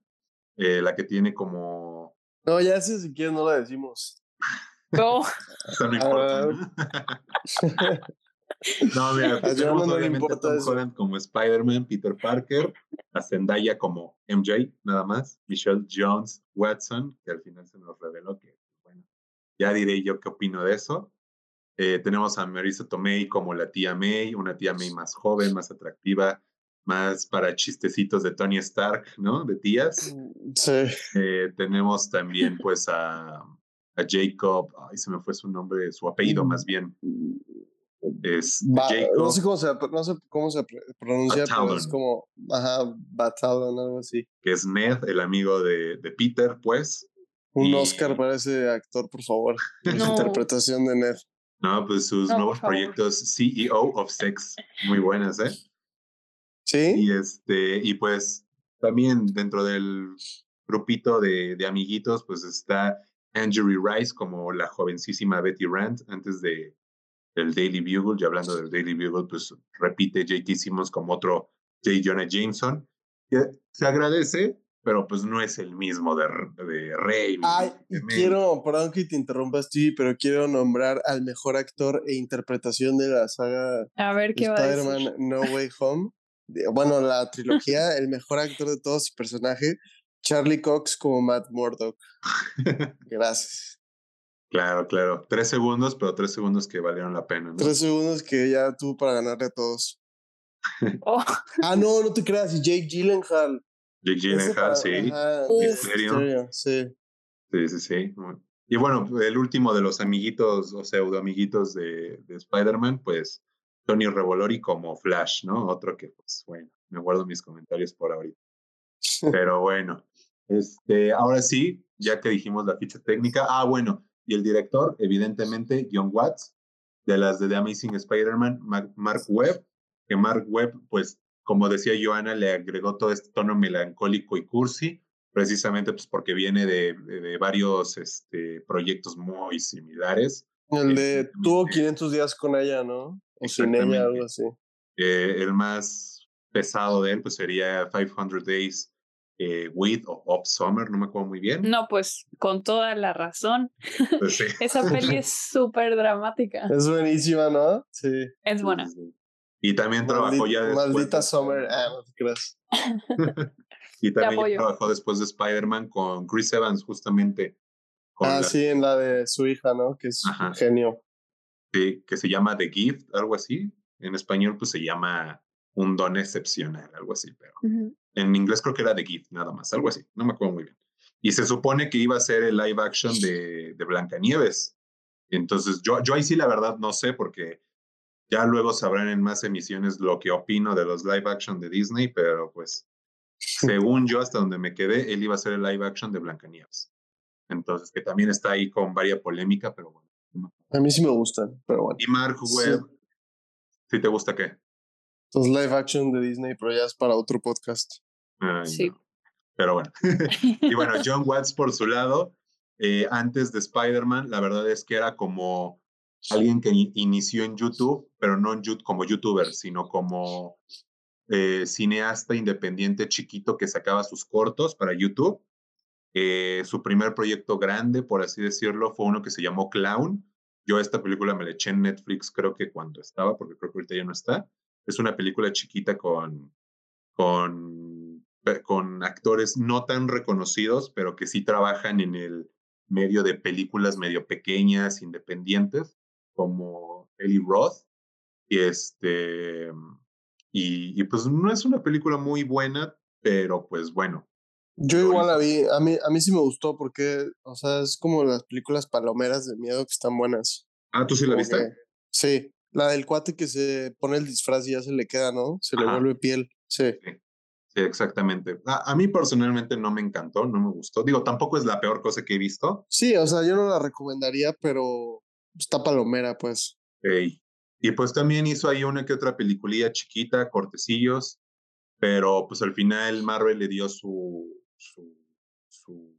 eh, la que tiene como. No, ya sé si quieres, no la decimos. No. Eso no importa. no, mira, pues tenemos obviamente a Tom Holland como Spider-Man, Peter Parker, a Zendaya como MJ, nada más, Michelle Jones, Watson, que al final se nos reveló que, ya diré yo qué opino de eso. Eh, tenemos a Marisa Tomei como la tía May, una tía May más joven, más atractiva, más para chistecitos de Tony Stark, ¿no? De tías. Mm, sí. Eh, tenemos también pues a, a, Jacob, ay, se me fue su nombre, su apellido más bien. Es Jacob. No sé cómo se, no sé cómo se pronuncia, pero es como, ajá, Batalon, algo así. Que es Ned, el amigo de, de Peter, pues. Un Oscar para ese actor, por favor. La interpretación de Ned. No, pues sus nuevos proyectos CEO of Sex, muy buenas, ¿eh? Sí. Y este, y pues también dentro del grupito de, de amiguitos, pues está Angery Rice como la jovencísima Betty Rand antes de del Daily Bugle. Y hablando del Daily Bugle, pues repite J.K. Simmons como otro J. Jonah Jameson. Que se agradece, pero pues no es el mismo de, de Rey. Ay, quiero, perdón que te interrumpas, sí, pero quiero nombrar al mejor actor e interpretación de la saga a ver, ¿qué Spider-Man No Way Home. Bueno, la trilogía, el mejor actor de todos y personaje, Charlie Cox como Matt Murdock. Gracias. Claro, claro. Tres segundos, pero tres segundos que valieron la pena. ¿no? Tres segundos que ya tuvo para ganarle a todos. Oh. Ah, no, no te creas. Y Jake Gyllenhaal. Jake Gyllenhaal, sí. Misterio. Sí. Sí, sí, sí. Y bueno, el último de los amiguitos o pseudo amiguitos de, de Spider-Man, pues Tony Revolori como Flash, ¿no? Otro que, pues bueno, me guardo mis comentarios por ahorita. Pero bueno, este, ahora sí, ya que dijimos la ficha técnica, ah, bueno, y el director, evidentemente, John Watts, de las de The Amazing Spider-Man, Mark Webb, que Mark Webb, pues como decía Joana, le agregó todo este tono melancólico y cursi, precisamente pues porque viene de, de, varios este, proyectos muy similares. El de tuvo 500 días con ella, ¿no? O sin ella, algo así. Eh, el más pesado de él pues sería 500 Days eh, With o Of Summer, no me acuerdo muy bien. No, pues con toda la razón. Pues Esa peli es súper dramática. Es buenísima, ¿no? Sí. Es buena. Y también trabajó ya después. Maldita Summer, ah, no te creas. y también trabajó después de Spider-Man con Chris Evans, justamente. ah, sí, en la de su hija, ¿no? Que es un genio. Sí, que se llama The Gift, algo así. En español, pues se llama Un don excepcional, algo así, pero en inglés creo que era The Gift, nada más, algo así, no me acuerdo muy bien. Y se supone que iba a ser el live action de, de Blancanieves. Entonces, yo, yo ahí sí la verdad no sé, porque ya luego sabrán en más emisiones lo que opino de los live action de Disney, pero pues según yo, hasta donde me quedé, él iba a ser el live action de Blancanieves. Entonces, que también está ahí con varias polémica, pero bueno. A mí sí me gustan, pero bueno. Y Mark Webb, ¿sí te gusta qué? Los live action de Disney, pero ya es para otro podcast. sí. Pero bueno. y bueno, John Watts por su lado, eh, antes de Spider-Man, la verdad es que era como alguien que inició en YouTube, pero no en YouTube, como youtuber, sino como eh, cineasta independiente chiquito que sacaba sus cortos para YouTube. Eh, su primer proyecto grande, por así decirlo, fue uno que se llamó Clown. Yo esta película me la eché en Netflix, creo que cuando estaba, porque creo que ahorita ya no está. Es una película chiquita con, con, con actores no tan reconocidos, pero que sí trabajan en el medio de películas medio pequeñas, independientes como Eli Roth. Y, este, y, pues no es una película muy buena, pero pues bueno. Yo igual la vi, a mí, a mí sí me gustó porque, o sea, es como las películas palomeras de miedo que están buenas. Ah, ¿tú sí la viste? sí, la del cuate que se pone el disfraz y ya se le queda, ¿no? Se le vuelve piel, sí. sí. exactamente. A, a, mí personalmente no me encantó, no me gustó. Digo, tampoco es la peor cosa que he visto. Sí, o sea, yo no la recomendaría, pero Está palomera, pues. Y pues también hizo ahí una que otra peliculilla chiquita, cortecillos, pero pues al final Marvel le dio su, su, su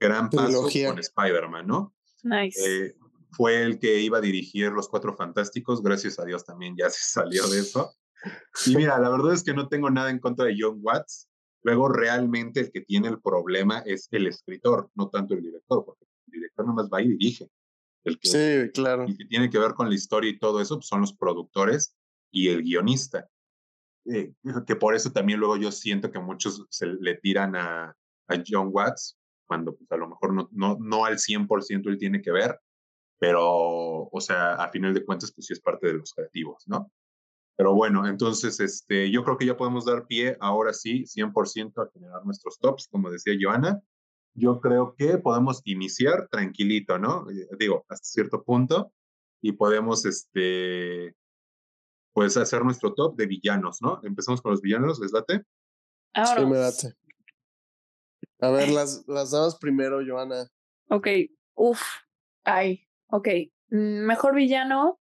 gran paso con Spider-Man, ¿no? Nice. Eh, fue el que iba a dirigir Los Cuatro Fantásticos, gracias a Dios también ya se salió de eso. Y mira, la verdad es que no tengo nada en contra de John Watts. Luego, realmente el que tiene el problema es el escritor, no tanto el director, porque el director nomás va y dirige. El que, sí, claro. El que tiene que ver con la historia y todo eso pues, son los productores y el guionista. Eh, que por eso también luego yo siento que muchos se le tiran a, a John Watts, cuando pues, a lo mejor no, no, no al 100% él tiene que ver, pero, o sea, a final de cuentas, pues sí es parte de los creativos, ¿no? Pero bueno, entonces, este, yo creo que ya podemos dar pie ahora sí, 100% a generar nuestros tops, como decía Joana yo creo que podemos iniciar tranquilito, ¿no? Eh, digo, hasta cierto punto, y podemos, este, pues hacer nuestro top de villanos, ¿no? Empezamos con los villanos, ¿les late? Ahora. Sí, me late. A ver, las, las primero, Joana. Ok, uf, ay, ok. Mm, mejor villano.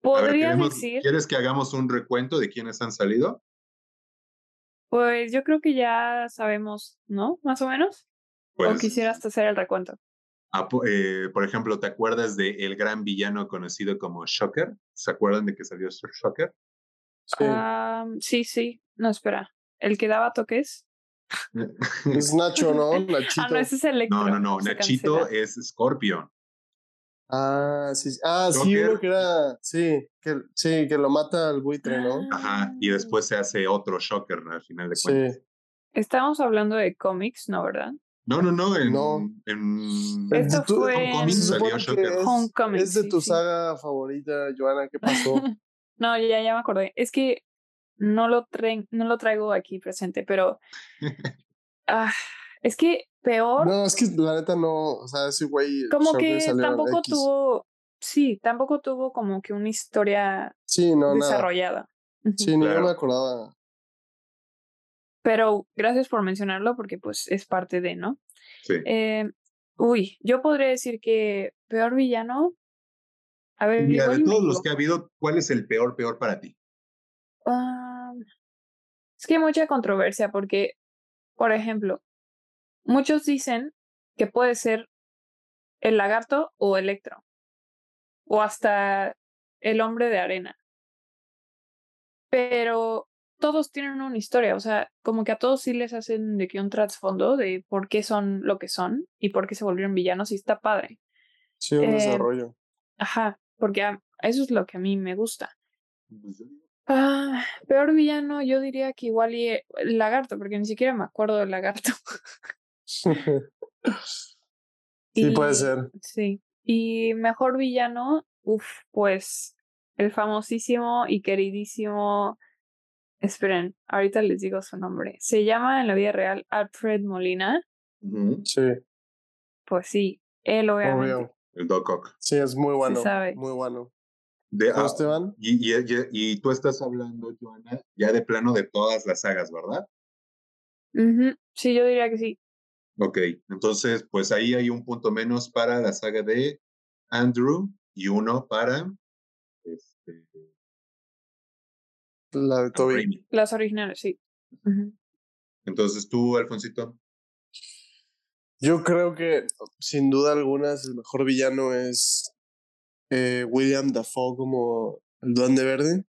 Podría decir. ¿Quieres que hagamos un recuento de quiénes han salido? Pues yo creo que ya sabemos, ¿no? Más o menos. ¿O pues quisieras hacer el recuento? Ah, eh, por ejemplo, ¿te acuerdas de el gran villano conocido como Shocker? ¿Se acuerdan de que salió Shocker? Sí. sí, sí. No, espera. ¿El que daba toques? es Nacho, ¿no? Nachito. Ah, no, ese es Electro. No, no, no. Nachito es Scorpion. Ah, sí, ah, sí, uno que era, sí, que, sí, que lo mata al buitre, ¿no? Ajá, y después se hace otro Shocker al final de cuentas. Sí. Estamos hablando de cómics, ¿no, verdad? No, no, no, en, no. en Esto fue salió Shocker. Es, es de tu saga favorita, Joana, ¿qué pasó? no, ya, ya me acordé. Es que no lo, no lo traigo aquí presente, pero ah, es que peor. No, es que la neta no, o sea, ese güey. Como que tampoco tuvo, sí, tampoco tuvo como que una historia sí, no, desarrollada. Sí, ni yo me acordaba. Pero gracias por mencionarlo porque pues es parte de, ¿no? Sí. Eh, uy, yo podría decir que peor villano. A ver, Mira, de todos los que ha habido, ¿cuál es el peor, peor para ti? Ah, es que hay mucha controversia porque, por ejemplo, muchos dicen que puede ser el lagarto o Electro, o hasta el hombre de arena. Pero todos tienen una historia, o sea, como que a todos sí les hacen de que un trasfondo de por qué son lo que son y por qué se volvieron villanos y está padre. Sí, un eh, desarrollo. Ajá, porque eso es lo que a mí me gusta. Ah, peor villano, yo diría que igual y eh, el lagarto, porque ni siquiera me acuerdo del lagarto. sí, puede ser. Sí. Y mejor villano, uff, pues el famosísimo y queridísimo. Esperen, ahorita les digo su nombre. Se llama en la vida real Alfred Molina. Sí. Pues sí, él obviamente. El Doc Ock. Sí, es muy bueno. Muy bueno. De, ah, Esteban? Y, y, y, tú estás hablando, Joana, ya de plano de todas las sagas, ¿verdad? Sí, yo diría que sí. Ok, entonces, pues ahí hay un punto menos para la saga de Andrew y uno para este, la de Toby. Las originales, sí. Entonces tú, Alfonsito. Yo creo que sin duda alguna el mejor villano es eh, William Dafoe como el Duende Verde.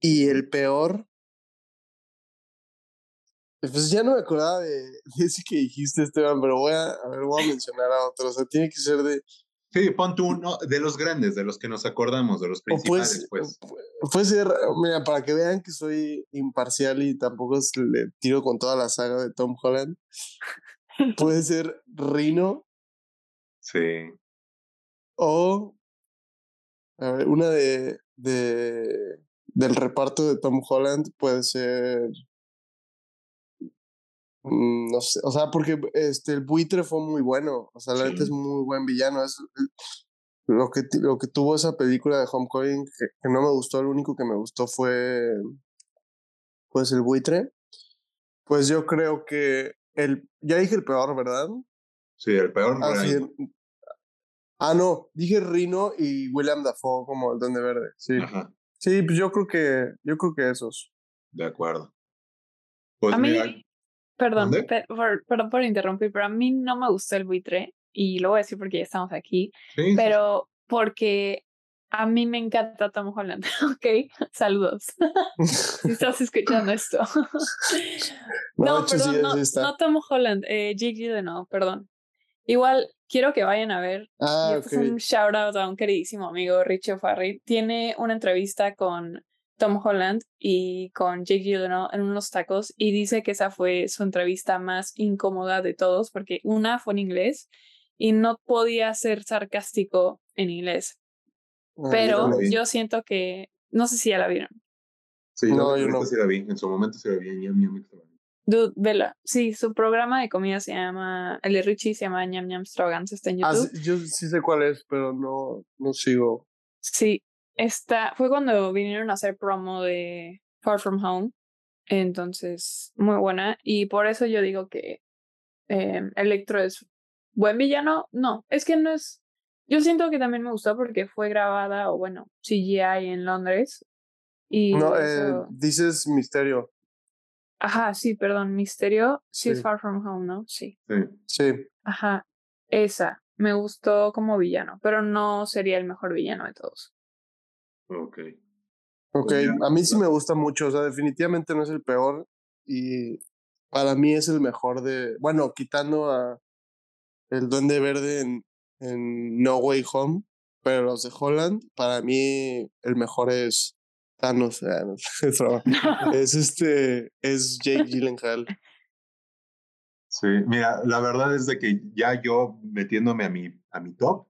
Y el peor. Pues ya no me acordaba de, ese que dijiste, Esteban, pero voy a, a ver, voy a mencionar a otro. O sea, tiene que ser de. Sí, pon tú uno de los grandes, de los que nos acordamos, de los principales, pues. Puede ser, mira, para que vean que soy imparcial y tampoco le tiro con toda la saga de Tom Holland. Puede ser Rino. Sí. O a ver, una de, de del reparto de Tom Holland puede ser mm, no sé, o sea, porque este el buitre fue muy bueno, o sea, la neta es muy buen villano, es lo que lo que tuvo esa película de Homecoming que, que no me gustó, el único que me gustó fue pues el buitre. Pues yo creo que el ya dije el peor, ¿verdad? Sí, el peor. Ah, Ah, no, dije Rino y William Dafoe como el Duende Verde. Sí. Sí, pues yo creo que, yo creo que esos. De acuerdo. Pues a mí, perdón, perdón por interrumpir, pero a mí no me gustó el buitre y lo voy a decir porque ya estamos aquí, pero porque a mí me encanta Tom Holland, ¿ok? Saludos. si estás escuchando esto. no, perdón, no, no, Tom Holland, eh, Jake no, perdón. Igual quiero que vayan a ver. Ah, es un shout out a un queridísimo amigo, Richie Farry. Tiene una entrevista con Tom Holland y con Jake Gyllenhaal en unos tacos y dice que esa fue su entrevista más incómoda de todos porque una fue en inglés y no podía ser sarcástico en inglés. Ah, Pero yo siento que no sé si ya la vieron. Sí, no, yo no. sí la vi. En su momento se la vi. Ya, mi Dude, vela. Sí, su programa de comida se llama, el de Richie se llama Ñam Ñam Strogans, está en YouTube. Ah, yo sí sé cuál es, pero no, no sigo. Sí, está, fue cuando vinieron a hacer promo de Far From Home, entonces, muy buena, y por eso yo digo que eh, Electro es buen villano, no, es que no es, yo siento que también me gustó porque fue grabada, o bueno, CGI en Londres, y no, eh, dices misterio. Ajá, sí, perdón, Misterio, She's Far From Home, ¿no? Sí. Sí. Ajá, esa. Me gustó como villano, pero no sería el mejor villano de todos. Ok. Ok, pues a mí sí me gusta mucho, o sea, definitivamente no es el peor y para mí es el mejor de, bueno, quitando a el Duende Verde en, en No Way Home, pero los de Holland, para mí el mejor es Thanos, ah, es este, es Jake Gyllenhaal. Sí, mira, la verdad es de que ya yo metiéndome a mi, a mi top,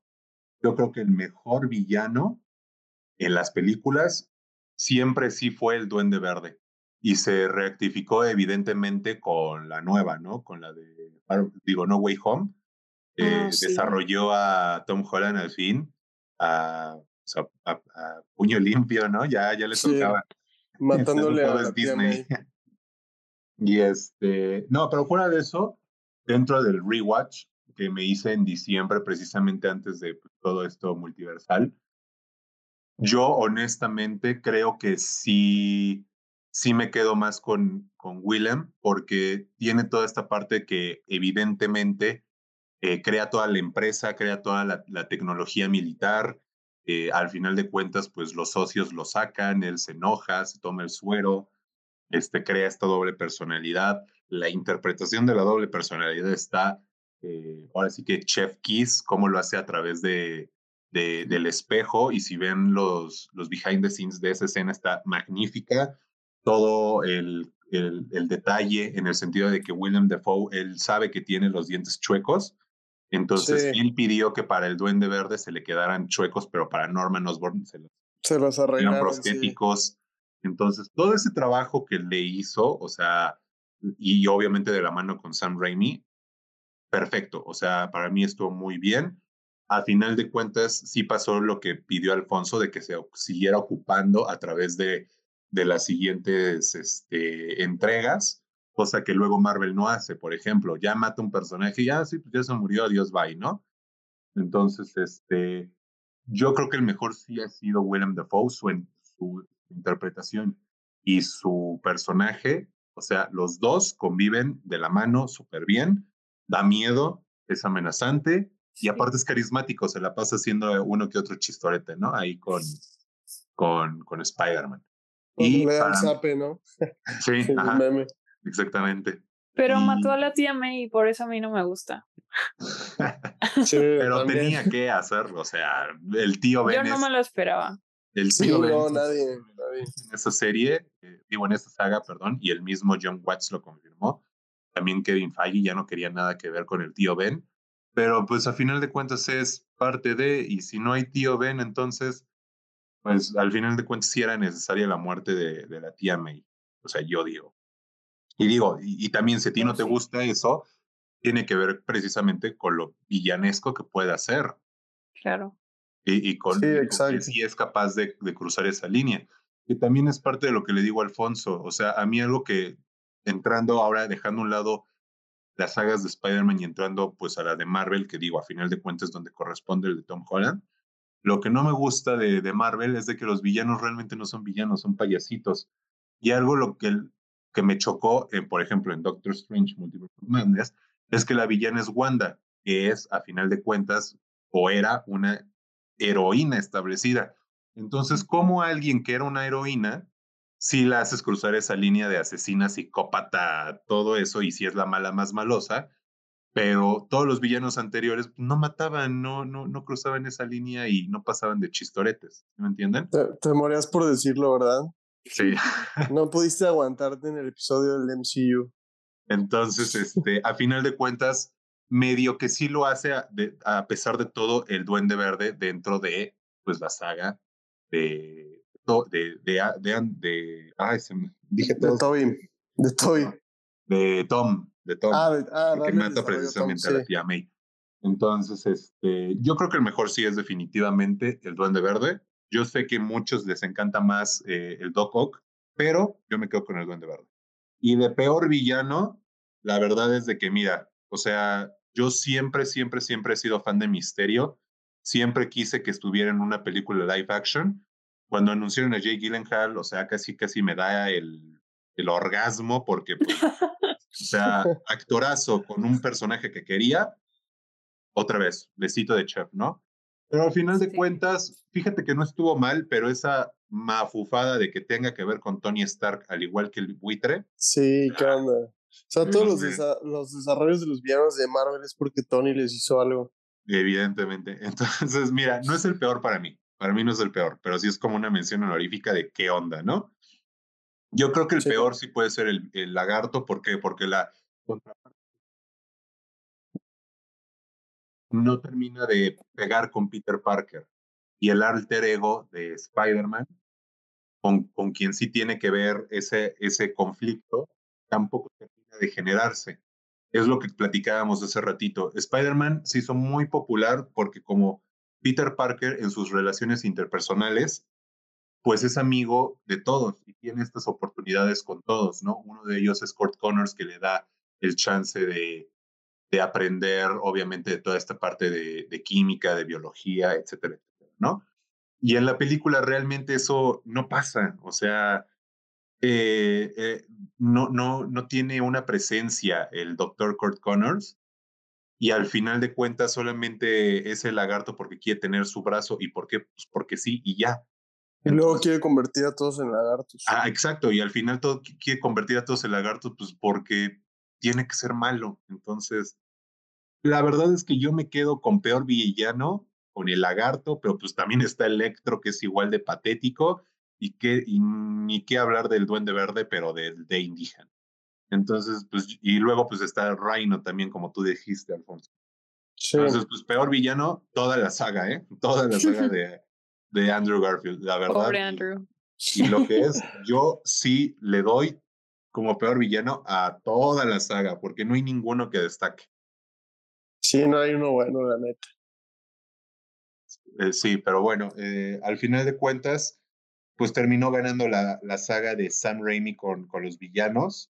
yo creo que el mejor villano en las películas siempre sí fue el Duende Verde. Y se rectificó evidentemente con la nueva, ¿no? Con la de, digo, No Way Home. Ah, desarrolló a Tom Holland al fin, a o sea, a, puño limpio, ¿no? Ya, ya le tocaba. Matándole a Disney. y este, no, pero fuera de eso, dentro del rewatch que me hice en diciembre, precisamente antes de todo esto multiversal, Yo honestamente creo que sí, sí me quedo más con, con Willem porque tiene toda esta parte que evidentemente eh, crea toda la empresa, crea toda la, tecnología militar. Eh, al final de cuentas, pues los socios lo sacan, él se enoja, se toma el suero, este, crea esta doble personalidad. La interpretación de la doble personalidad está, eh, ahora sí que Chef Kiss, cómo lo hace a través de, del espejo y si ven los, los behind the scenes de esa escena está magnífica. Todo el, el, detalle en el sentido de que William Defoe, él sabe que tiene los dientes chuecos, entonces él pidió que para el Duende Verde se le quedaran chuecos, pero para Norman Osborn se los, se los arreglaron. prostéticos. Entonces todo ese trabajo que le hizo, o sea, y obviamente de la mano con Sam Raimi, perfecto. O sea, para mí estuvo muy bien a final de cuentas sí pasó lo que pidió Alfonso de que se siguiera ocupando a través de, de las siguientes este, entregas, cosa que luego Marvel no hace. Por ejemplo, ya mata un personaje y ah, sí, pues ya se murió, adiós, bye, ¿no? Entonces, este, yo creo que el mejor sí ha sido Willem Dafoe, su, su interpretación y su personaje. O sea, los dos conviven de la mano súper bien, da miedo, es amenazante y aparte es carismático, se la pasa haciendo uno que otro chistorete, ¿no? Ahí con, con, con Spider-Man. Y le dan zape, ¿no? Sí, exactamente. Pero mató a la tía May y por eso a mí no me gusta. Pero tenía que hacerlo, o sea, el tío Ben. Yo no me lo esperaba. El tío ben no, nadie, nadie. En esa serie, eh, digo, en esta saga, perdón, y el mismo John Watts lo confirmó. También Kevin Feige ya no quería nada que ver con el tío Ben pero pues a final de cuentas es parte de, y si no hay tío Ben, entonces, pues al final de cuentas sí era necesaria la muerte de, de la tía May. O sea, yo digo. Y digo, y, también si a ti no te gusta eso, tiene que ver precisamente con lo villanesco que puede hacer. Claro. Y, y con, sí, si es capaz de, de cruzar esa línea. Que también es parte de lo que le digo a Alfonso. O sea, a mí algo que entrando ahora, dejando a un lado las sagas de Spider-Man y entrando pues a la de Marvel, que digo, a final de cuentas donde corresponde el de Tom Holland. Lo que no me gusta de, de Marvel es de que los villanos realmente no son villanos, son payasitos. Y algo lo que, que me chocó, por ejemplo, en Doctor Strange Multiverse Madness, es que la villana es Wanda, que es, a final de cuentas, o era una heroína establecida. Entonces, ¿cómo alguien que era una heroína si la haces cruzar esa línea de asesina, psicópata, todo eso, y si es la mala más malosa, pero todos los villanos anteriores no mataban, no, no, no cruzaban esa línea y no pasaban de chistoretes, ¿me entienden? Te, morías por decirlo, ¿verdad? Sí. no pudiste aguantarte en el episodio del MCU. Entonces, este, a final de cuentas, medio que sí lo hace a, a pesar de todo el Duende Verde dentro de pues la saga de de, de, de, de, ay, se me, dije De Toby. De Toby. De Tom. De Tom. Ah, ah, que mata precisamente a la tía May. Entonces, este, yo creo que el mejor sí es definitivamente el Duende Verde. Yo sé que a muchos les encanta más eh, el Doc Ock, pero yo me quedo con el Duende Verde. Y de peor villano, la verdad es de que, mira, o sea, yo siempre, siempre, siempre he sido fan de Misterio. Siempre quise que estuviera en una película live action cuando anunciaron a Jake Gyllenhaal, o sea, casi, casi me da el, el orgasmo porque, pues, o sea, actorazo con un personaje que quería, otra vez, besito de chef, ¿no? Pero al final de cuentas, fíjate que no estuvo mal, pero esa mafufada de que tenga que ver con Tony Stark, al igual que el buitre. Sí, qué onda. O sea, todos los, los desarrollos de los villanos de Marvel es porque Tony les hizo algo. Evidentemente. Entonces, mira, no es el peor para mí. Para mí no es el peor, pero sí es como una mención honorífica de qué onda, ¿no? Yo creo que el peor sí puede ser el, el lagarto, ¿por qué? Porque la no termina de pegar con Peter Parker y el alter ego de Spider-Man, con, con quien sí tiene que ver ese, ese conflicto, tampoco termina de generarse. Es lo que platicábamos hace ratito. Spider-Man se hizo muy popular porque como Peter Parker en sus relaciones interpersonales, pues es amigo de todos y tiene estas oportunidades con todos, ¿no? Uno de ellos es Kurt Connors, que le da el chance de, de aprender, obviamente, toda esta parte de, de, química, de biología, etcétera, etcétera, ¿no? Y en la película realmente eso no pasa, o sea, eh, eh, no, no, no tiene una presencia el doctor Kurt Connors y al final de cuentas solamente es el lagarto porque quiere tener su brazo y porque, pues porque sí y ya. Y luego quiere convertir a todos en lagartos. Ah, exacto, y al final todo quiere convertir a todos en lagartos pues porque tiene que ser malo. Entonces, la verdad es que yo me quedo con peor villano, con el lagarto, pero pues también está Electro, que es igual de patético, y, que, y ni qué hablar del Duende Verde, pero del de indígena. Entonces, pues, y luego pues está Rhino también, como tú dijiste, Alfonso. Entonces, pues peor villano, toda la saga, ¿eh? Toda la saga de, de Andrew Garfield, la verdad. Pobre Andrew. Y, lo que es, yo sí le doy como peor villano a toda la saga, porque no hay ninguno que destaque. Sí, no hay uno bueno, la neta. Eh, sí, pero bueno, eh, al final de cuentas, pues terminó ganando la, la saga de Sam Raimi con, con los villanos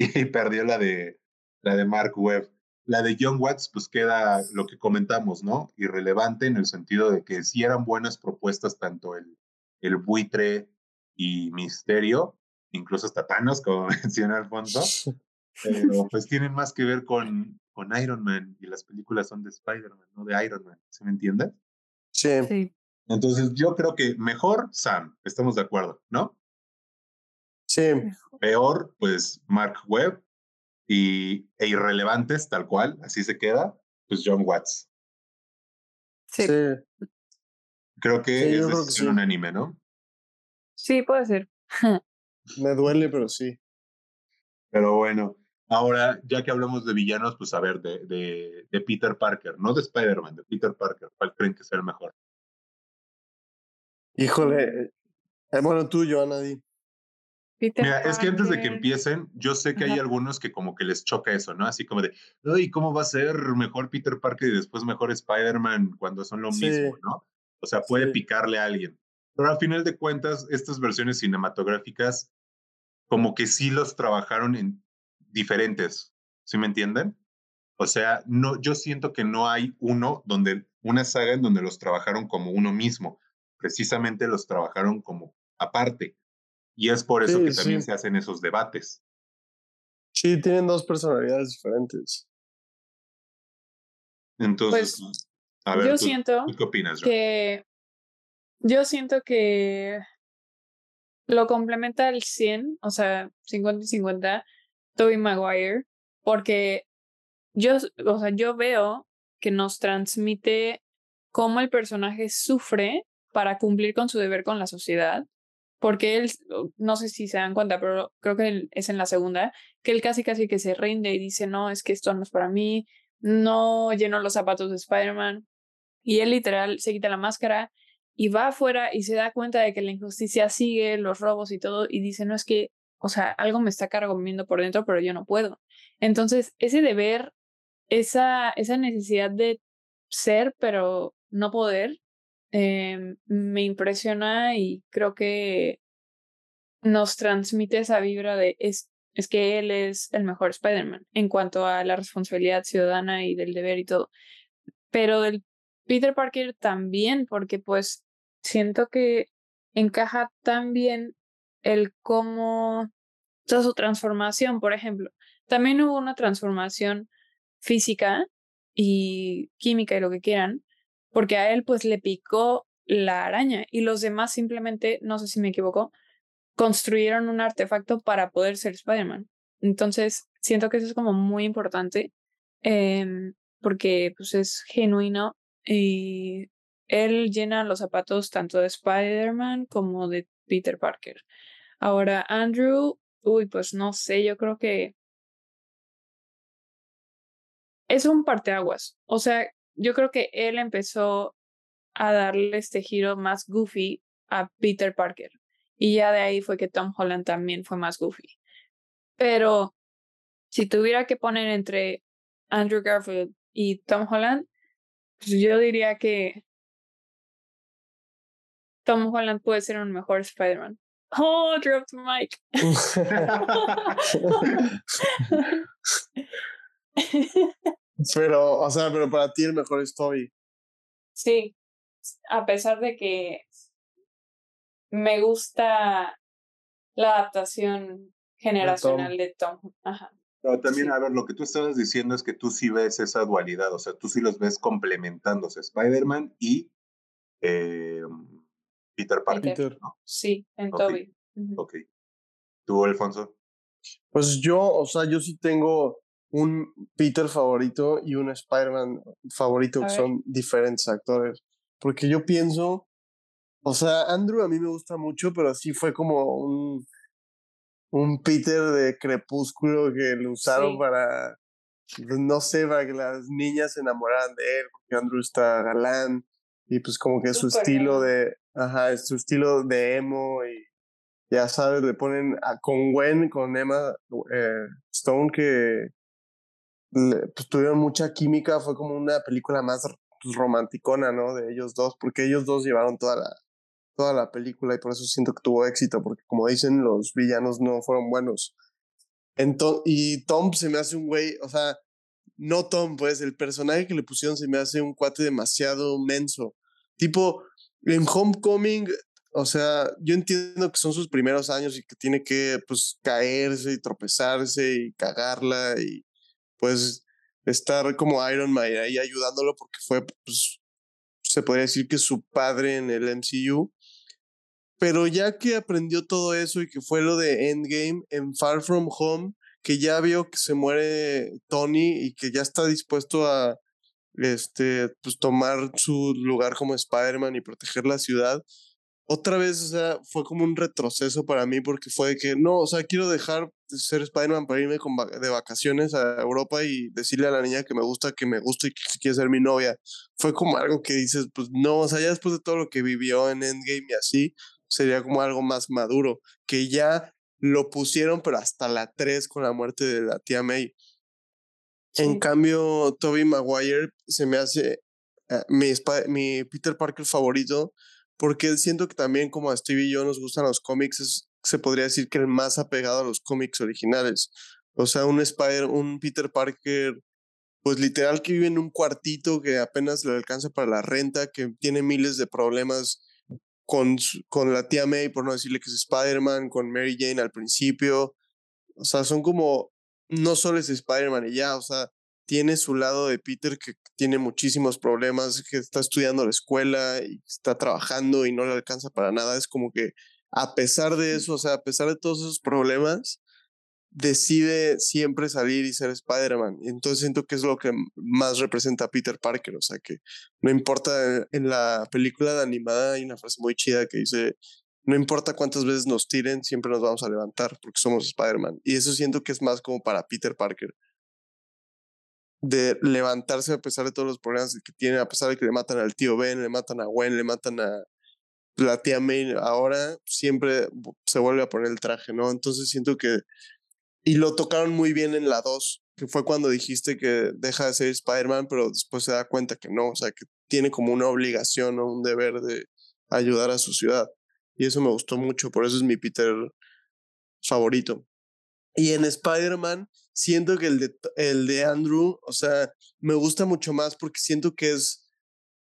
y perdió la de, la de Mark Webb. La de John Watts, pues queda lo que comentamos, ¿no? Irrelevante en el sentido de que sí eran buenas propuestas tanto el, el buitre y Misterio, incluso hasta Thanos, como menciona Alfonso, pero pues tienen más que ver con, con Iron Man y las películas son de Spider-Man, no de Iron Man, ¿se me entiende? Sí. Sí. Entonces yo creo que mejor Sam, estamos de acuerdo, ¿no? Sí. Peor, pues Mark Webb y, e irrelevantes, tal cual, así se queda, pues John Watts. Sí. Sí. Creo que Sí, es decisión sí. unánime, ¿no? Sí, puede ser. Me duele, pero sí. Pero bueno, ahora ya que hablamos de villanos, pues a ver, de, de, de Peter Parker, no de Spider-Man, de Peter Parker, ¿cuál creen que sea el mejor? Híjole. eh, bueno, tú, Joana, di. Peter Mira, es que antes de que empiecen, yo sé que hay algunos que como que les choca eso, ¿no? Así como de, ay, ¿cómo va a ser mejor Peter Parker y después mejor Spider-Man cuando son lo Sí. mismo, ¿no? O sea, puede Sí. picarle a alguien. Pero al final de cuentas, estas versiones cinematográficas, como que sí los trabajaron en diferentes, ¿sí me entienden? O sea, no, yo siento que no hay uno donde, una saga en donde los trabajaron como uno mismo. Precisamente los trabajaron como aparte. Y es por eso Sí, que también sí. se hacen esos debates. Sí, tienen dos personalidades diferentes. Entonces, Pues, a ver, yo ¿tú, siento ¿tú qué opinas, que yo siento que lo complementa al 100, o sea, 50 y 50, Tobey Maguire, porque yo, o sea, yo veo que nos transmite cómo el personaje sufre para cumplir con su deber con la sociedad, porque él, no sé si se dan cuenta, pero creo que es en la segunda, que él casi casi que se rinde y dice, no, es que esto no es para mí, no lleno los zapatos de Spider-Man, y él literal se quita la máscara y va afuera y se da cuenta de que la injusticia sigue, los robos y todo, y dice, no es que, o sea, algo me está carcomiendo por dentro, pero yo no puedo. Entonces, ese deber, esa, esa necesidad de ser, pero no poder, eh, me impresiona y creo que nos transmite esa vibra de es, es que él es el mejor Spider-Man en cuanto a la responsabilidad ciudadana y del deber y todo. Pero del Peter Parker también, porque pues siento que encaja tan bien el cómo toda su transformación, por ejemplo. También hubo una transformación física y química y lo que quieran, porque a él pues le picó la araña y los demás simplemente, no sé si me equivoco, construyeron un artefacto para poder ser Spider-Man. Entonces, siento que eso es como muy importante em, porque pues es genuino y él llena los zapatos tanto de Spider-Man como de Peter Parker. Ahora, Andrew, uy, pues no sé, yo creo que es un parteaguas. O sea, yo creo que él empezó a darle este giro más goofy a Peter Parker. Y ya de ahí fue que Tom Holland también fue más goofy. Pero si tuviera que poner entre Andrew Garfield y Tom Holland, pues yo diría que Tom Holland puede ser un mejor Spider-Man. Oh, dropped mic. pero, o sea, pero para ti el mejor es Toby. sí, a pesar de que me gusta la adaptación generacional de Tom. Ajá. Pero también, a ver, lo que tú estabas diciendo es que tú sí ves esa dualidad, o sea, tú sí los ves complementándose, Spider-Man y eh, Peter Parker. Sí, en Toby. Ok. ¿Tú, Alfonso? Pues yo, o sea, yo sí tengo un Peter favorito y un Spider-Man favorito que son diferentes actores. Porque yo pienso, o sea, Andrew a mí me gusta mucho, pero sí fue como un, un Peter de crepúsculo que lo usaron para, pues, no sé, para que las niñas se enamoraran de él, porque Andrew está galán y pues como que su estilo de, ajá, su estilo de emo y ya sabes, le ponen a, con Gwen, con Emma eh, Stone que pues, tuvieron mucha química, fue como una película más pues, romanticona, ¿no? De ellos dos, porque ellos dos llevaron toda la, toda la película y por eso siento que tuvo éxito, porque como dicen, los villanos no fueron buenos. Entonces, y Tom se me hace un güey, o sea, no Tom, pues el personaje que le pusieron se me hace un cuate demasiado menso. Tipo, en Homecoming, o sea, yo entiendo que son sus primeros años y que tiene que, pues, caerse y tropezarse y cagarla y, pues, estar como Iron Man ahí ayudándolo porque fue, pues, se podría decir que su padre en el MCU. Pero ya que aprendió todo eso y que fue lo de Endgame en Far From Home, que ya vio que se muere Tony y que ya está dispuesto a este, pues, tomar su lugar como Spider-Man y proteger la ciudad, otra vez, o sea, fue como un retroceso para mí porque fue que, no, o sea, quiero dejar de ser Spider-Man para irme de vacaciones a Europa y decirle a la niña que me gusta, que me gusta y que quiere ser mi novia. Fue como algo que dices, pues no, o sea, ya después de todo lo que vivió en Endgame y así, sería como algo más maduro, que ya lo pusieron, pero hasta la 3 con la muerte de la tía May. En cambio, Toby Maguire se me hace eh, mi, mi Peter Parker favorito porque siento que también como a Steve y yo nos gustan los cómics, se podría decir que el más apegado a los cómics originales. O sea, un Spider, un Peter Parker, pues literal que vive en un cuartito que apenas le alcanza para la renta, que tiene miles de problemas con, con la tía May, por no decirle que es Spider-Man, con Mary Jane al principio. O sea, son como, no solo es Spider-Man y ya, o sea, tiene su lado de Peter que tiene muchísimos problemas, que está estudiando la escuela está trabajando y no le alcanza para nada. Es como que a pesar de eso, o sea, a pesar de todos esos problemas, decide siempre salir y ser Spider-Man. Entonces siento que es lo que más representa a Peter Parker. O sea, que no importa, en la película de animada hay una frase muy chida que dice, no importa cuántas veces nos tiren, siempre nos vamos a levantar porque somos Spider-Man. Y eso siento que es más como para Peter Parker de levantarse a pesar de todos los problemas que tiene, a pesar de que le matan al tío Ben, le matan a Gwen, le matan a la tía May, ahora siempre se vuelve a poner el traje, ¿no? Entonces siento que... Y lo tocaron muy bien en la 2, que fue cuando dijiste que deja de ser Spider-Man, pero después se da cuenta que no, o sea, que tiene como una obligación o un deber de ayudar a su ciudad. Y eso me gustó mucho, por eso es mi Peter favorito. Y en Spider-Man, siento que el de, el de Andrew, o sea, me gusta mucho más porque siento que es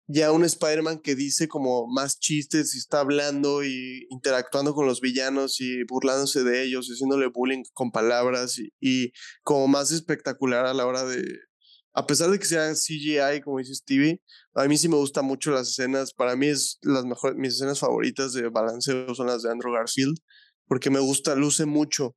ya un Spider-Man que dice como más chistes y está hablando y interactuando con los villanos y burlándose de ellos, haciéndole bullying con palabras y, y como más espectacular a la hora de, a pesar de que sea CGI, como dice Stevie, a mí sí me gustan mucho las escenas. Para mí es las mejores, mis escenas favoritas de balanceo son las de Andrew Garfield, porque me gusta, luce mucho.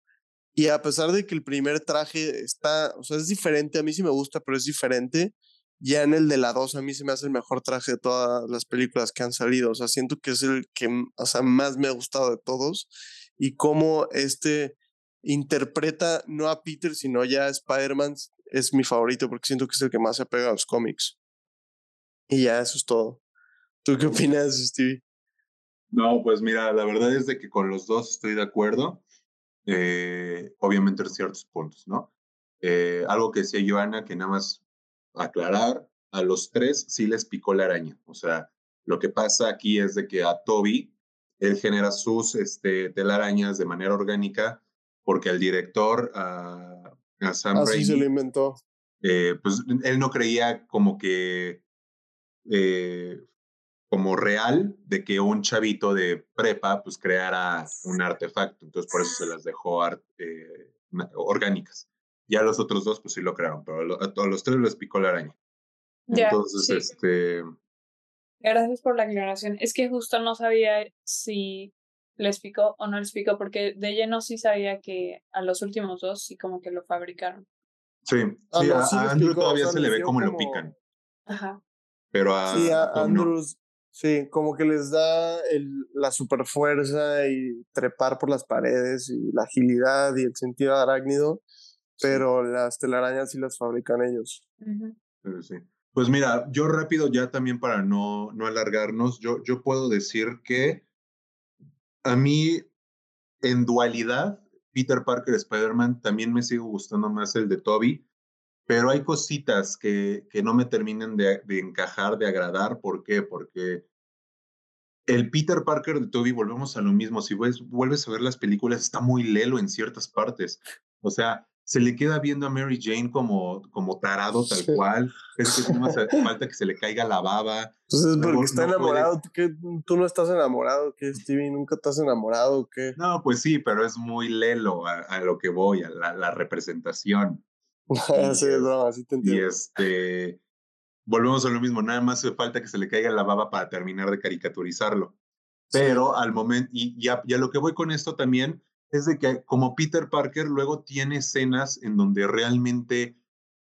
Y a pesar de que el primer traje está, o sea, es diferente, a mí sí me gusta, pero es diferente. Ya en el de la 2 a mí se me hace el mejor traje de todas las películas que han salido. O sea, siento que es el que o sea, más me ha gustado de todos. Y cómo este interpreta no a Peter, sino ya a Spider-Man es mi favorito porque siento que es el que más se apega a los cómics. Y ya, eso es todo. ¿Tú qué opinas, Stevie? No, pues mira, la verdad es de que con los dos estoy de acuerdo eh, obviamente en ciertos puntos, ¿no? Eh, algo que decía Joana, que nada más aclarar, a los tres sí les picó la araña. O sea, lo que pasa aquí es de que a Toby, él genera sus este, telarañas de manera orgánica porque el director, a, Sam Así se lo inventó. Eh, pues él no creía como que eh, como real de que un chavito de prepa pues creara un artefacto. Entonces por eso se las dejó eh, orgánicas. Ya los otros dos pues sí lo crearon, pero a todos los tres les picó la araña. Entonces, este... Gracias por la aclaración. Es que justo no sabía si les picó o no les picó, porque de lleno sí sabía que a los últimos dos sí como que lo fabricaron. Sí, sí, a, Andrew todavía se le ve como, lo pican. Ajá. Pero a, sí, a Andrew, sí, como que les da el, la super fuerza y trepar por las paredes y la agilidad y el sentido arácnido, pero las telarañas sí las fabrican ellos. sí. Pues mira, yo rápido ya también para no, no alargarnos, yo, yo puedo decir que a mí en dualidad, Peter Parker Spider-Man también me sigue gustando más el de Toby, pero hay cositas que, que no me terminan de, de encajar, de agradar. ¿Por qué? Porque el Peter Parker de Toby, volvemos a lo mismo, si vuelves a ver las películas, está muy lelo en ciertas partes. O sea, se le queda viendo a Mary Jane como, como tarado tal cual. Es que no hace falta que se le caiga la baba. Entonces, pues porque está enamorado. ¿Tú, no estás enamorado? ¿Qué, Stevie? ¿Nunca estás enamorado? ¿Qué? No, pues sí, pero es muy lelo a, lo que voy, a la, representación. sí, es sí te entiendo. Y este, volvemos a lo mismo, nada más hace falta que se le caiga la baba para terminar de caricaturizarlo. Pero al momento, y, ya, ya lo que voy con esto también es de que como Peter Parker luego tiene escenas en donde realmente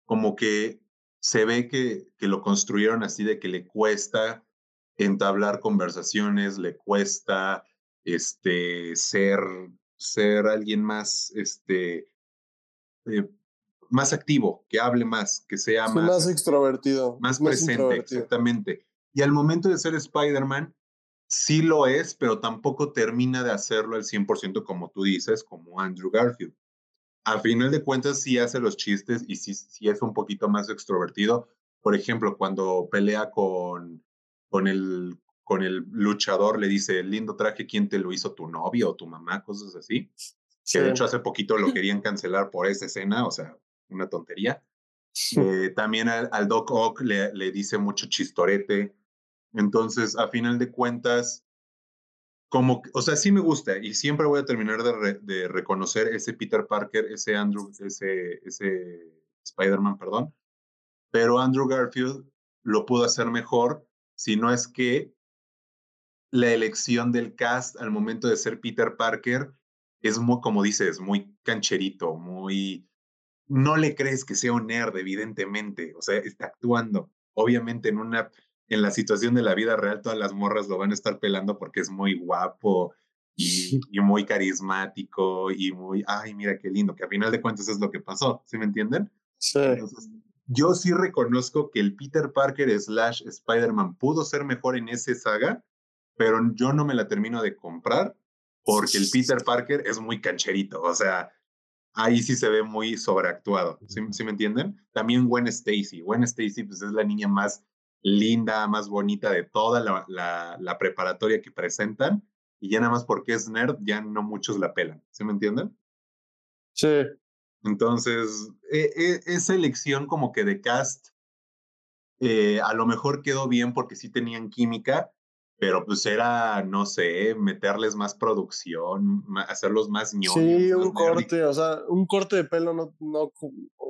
como que se ve que, que lo construyeron así de que le cuesta entablar conversaciones, le cuesta este, ser, ser alguien más, este, eh, más activo, que hable más, que sea más, más extrovertido. Más, presente, exactamente. Y al momento de ser Spider-Man, sí lo es, pero tampoco termina de hacerlo al 100% como tú dices, como Andrew Garfield. A final de cuentas sí hace los chistes y sí, sí es un poquito más extrovertido. Por ejemplo, cuando pelea con, con, el, con el luchador, le dice, lindo traje, ¿quién te lo hizo? ¿Tu novio o tu mamá? Cosas así. Que de hecho hace poquito lo querían cancelar por esa escena, o sea, una tontería. Eh, también al, Doc Ock le, le dice mucho chistorete entonces, a final de cuentas, como, o sea, sí me gusta y siempre voy a terminar de, reconocer ese Peter Parker, ese Andrew, ese, ese Spider-Man, perdón, pero Andrew Garfield lo pudo hacer mejor, si no es que la elección del cast al momento de ser Peter Parker es muy, como dices, muy cancherito, muy... No le crees que sea un nerd, evidentemente, o sea, está actuando, obviamente en una en la situación de la vida real todas las morras lo van a estar pelando porque es muy guapo y, muy carismático y muy, ay, mira qué lindo, que a final de cuentas es lo que pasó, ¿sí me entienden? Sí. yo sí reconozco que el Peter Parker slash Spider-Man pudo ser mejor en esa saga, pero yo no me la termino de comprar porque el Peter Parker es muy cancherito, o sea, ahí sí se ve muy sobreactuado, ¿sí, ¿sí me entienden? También Gwen Stacy, Gwen Stacy pues es la niña más linda, más bonita de toda la, la, preparatoria que presentan, y ya nada más porque es nerd, ya no muchos la pelan, ¿sí me entienden? Sí. Entonces, e, e, esa elección como que de cast, eh, a lo mejor quedó bien porque sí tenían química, pero pues era, no sé, meterles más producción, hacerlos más ñoños. Sí, un corte, o sea, un corte de pelo no, no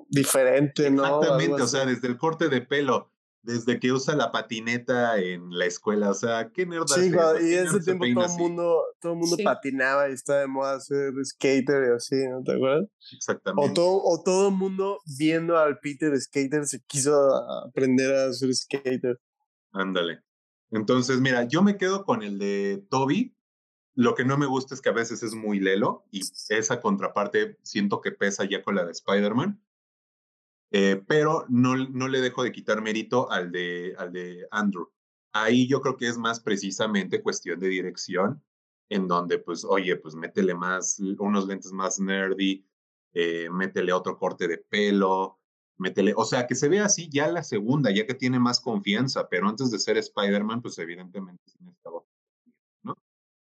diferente, ¿no? Exactamente, o sea, desde el corte de pelo desde que usa la patineta en la escuela, o sea, qué nerd Sí, y en ese tiempo todo el mundo, todo mundo patinaba y estaba de moda ser skater y así, ¿no te acuerdas? Exactamente. O todo, o todo el mundo viendo al Peter skater se quiso aprender a ser skater. Ándale. Entonces, mira, yo me quedo con el de Toby. Lo que no me gusta es que a veces es muy lelo y esa contraparte siento que pesa ya con la de Spider-Man eh, pero no, no le dejo de quitar mérito al de, al de Andrew. Ahí yo creo que es más precisamente cuestión de dirección, en donde, pues, oye, pues métele más, unos lentes más nerdy, eh, métele otro corte de pelo, métele, o sea, que se vea así ya la segunda, ya que tiene más confianza, pero antes de ser Spider-Man, pues evidentemente sí necesitaba, ¿no?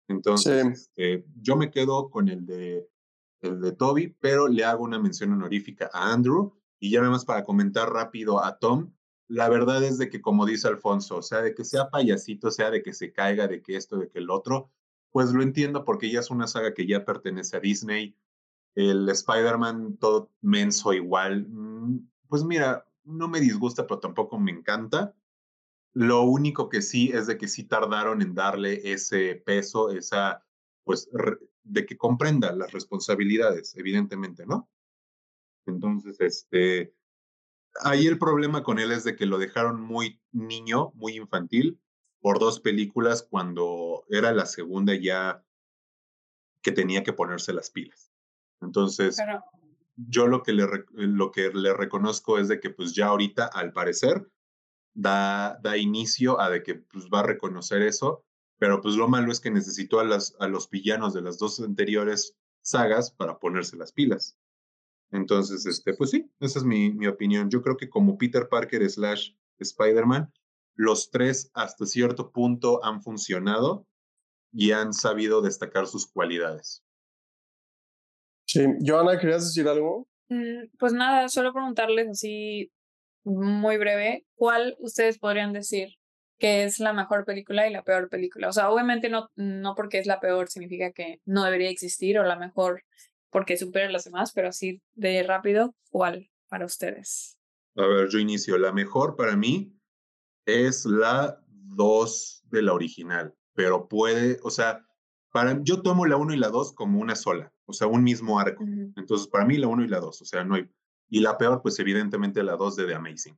Entonces, este, yo me quedo con el de, el de Toby, pero le hago una mención honorífica a Andrew, y ya nada para comentar rápido a Tom, la verdad es de que, como dice Alfonso, o sea, de que sea payasito, sea de que se caiga, de que esto, de que el otro, pues lo entiendo porque ya es una saga que ya pertenece a Disney. El Spider-Man todo menso igual. Mm, pues mira, no me disgusta, pero tampoco me encanta. Lo único que sí es de que sí tardaron en darle ese peso, esa, pues, de que comprenda las responsabilidades, evidentemente, ¿no? Entonces, este, ahí el problema con él es de que lo dejaron muy niño, muy infantil, por dos películas cuando era la segunda ya que tenía que ponerse las pilas. Entonces, yo lo que, le, lo que le reconozco es de que pues ya ahorita, al parecer, da, da inicio a de que pues va a reconocer eso, pero pues lo malo es que necesitó a, las, a los villanos de las dos anteriores sagas para ponerse las pilas. Entonces, este, pues sí, esa es mi, mi opinión. Yo creo que como Peter Parker slash Spider-Man, los tres hasta cierto punto han funcionado y han sabido destacar sus cualidades. Sí, Joana, ¿querías decir algo? Mm, pues nada, solo preguntarles así muy breve, ¿cuál ustedes podrían decir que es la mejor película y la peor película? O sea, obviamente no, no porque es la peor significa que no debería existir o la mejor porque supera a las demás, pero así de rápido, ¿cuál para ustedes? A ver, yo inicio. La mejor para mí es la 2 de la original, pero puede, o sea, para, yo tomo la 1 y la 2 como una sola, o sea, un mismo arco. Entonces, para mí la 1 y la 2, o sea, no hay... Y la peor, pues evidentemente la 2 de The Amazing.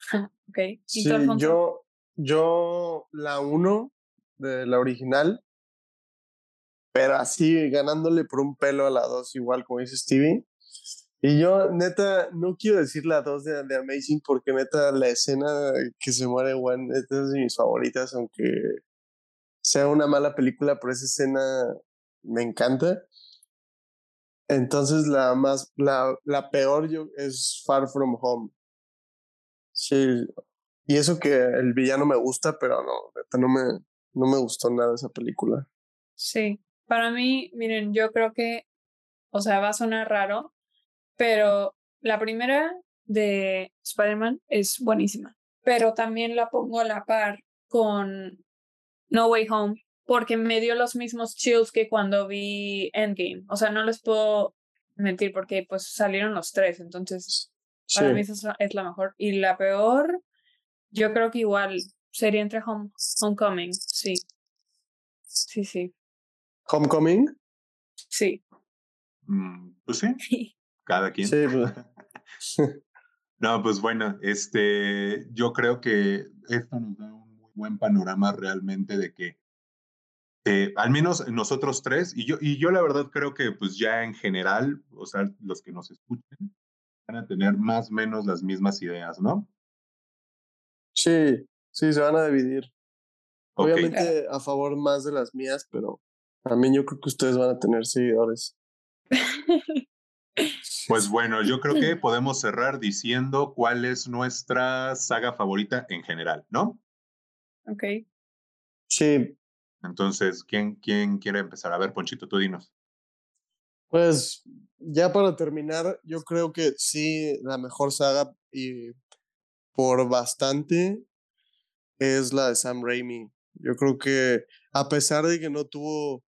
ok. Sí, yo, yo la 1 de la original pero así ganándole por un pelo a la 2, igual como dice Stevie. Y yo, neta, no quiero decir la 2 de, Amazing porque, neta, la escena que se muere Juan es de mis favoritas, aunque sea una mala película, pero esa escena me encanta. Entonces, la más, la, la peor yo, es Far From Home. Sí, y eso que el villano me gusta, pero no, neta, no me, no me gustó nada esa película. Sí, para mí, miren, yo creo que, o sea, va a sonar raro, pero la primera de Spider-Man es buenísima, pero también la pongo a la par con No Way Home porque me dio los mismos chills que cuando vi Endgame. O sea, no les puedo mentir porque pues salieron los tres, entonces para mí esa es la mejor. Y la peor, yo creo que igual sería entre Home, Homecoming, sí. Sí, sí. Homecoming. Sí. Mm, pues sí. Cada quien. Sí, pues. no, pues bueno, este, yo creo que esto nos da un muy buen panorama realmente de que eh, al menos nosotros tres, y yo, y yo la verdad creo que pues ya en general, o sea, los que nos escuchen, van a tener más o menos las mismas ideas, ¿no? Sí, sí, se van a dividir. Obviamente a favor más de las mías, pero también yo creo que ustedes van a tener seguidores. Pues bueno, yo creo que podemos cerrar diciendo cuál es nuestra saga favorita en general, ¿no? Ok. Sí. Entonces, ¿quién, quién quiere empezar? A ver, Ponchito, tú dinos. Pues ya para terminar, yo creo que sí, la mejor saga y por bastante es la de Sam Raimi. Yo creo que a pesar de que no tuvo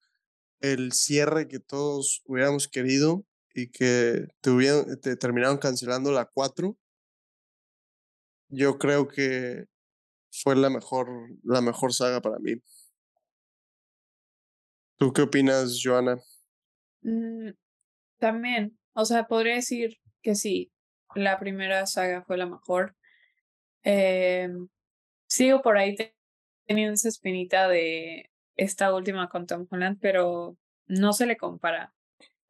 el cierre que todos hubiéramos querido y que te, terminaron cancelando la 4, yo creo que fue la mejor, la mejor saga para mí. ¿Tú qué opinas, Joana? Mm, también, o sea, podría decir que sí, la primera saga fue la mejor. Em, sigo por ahí teniendo esa espinita de esta última con Tom Holland, pero no se le compara.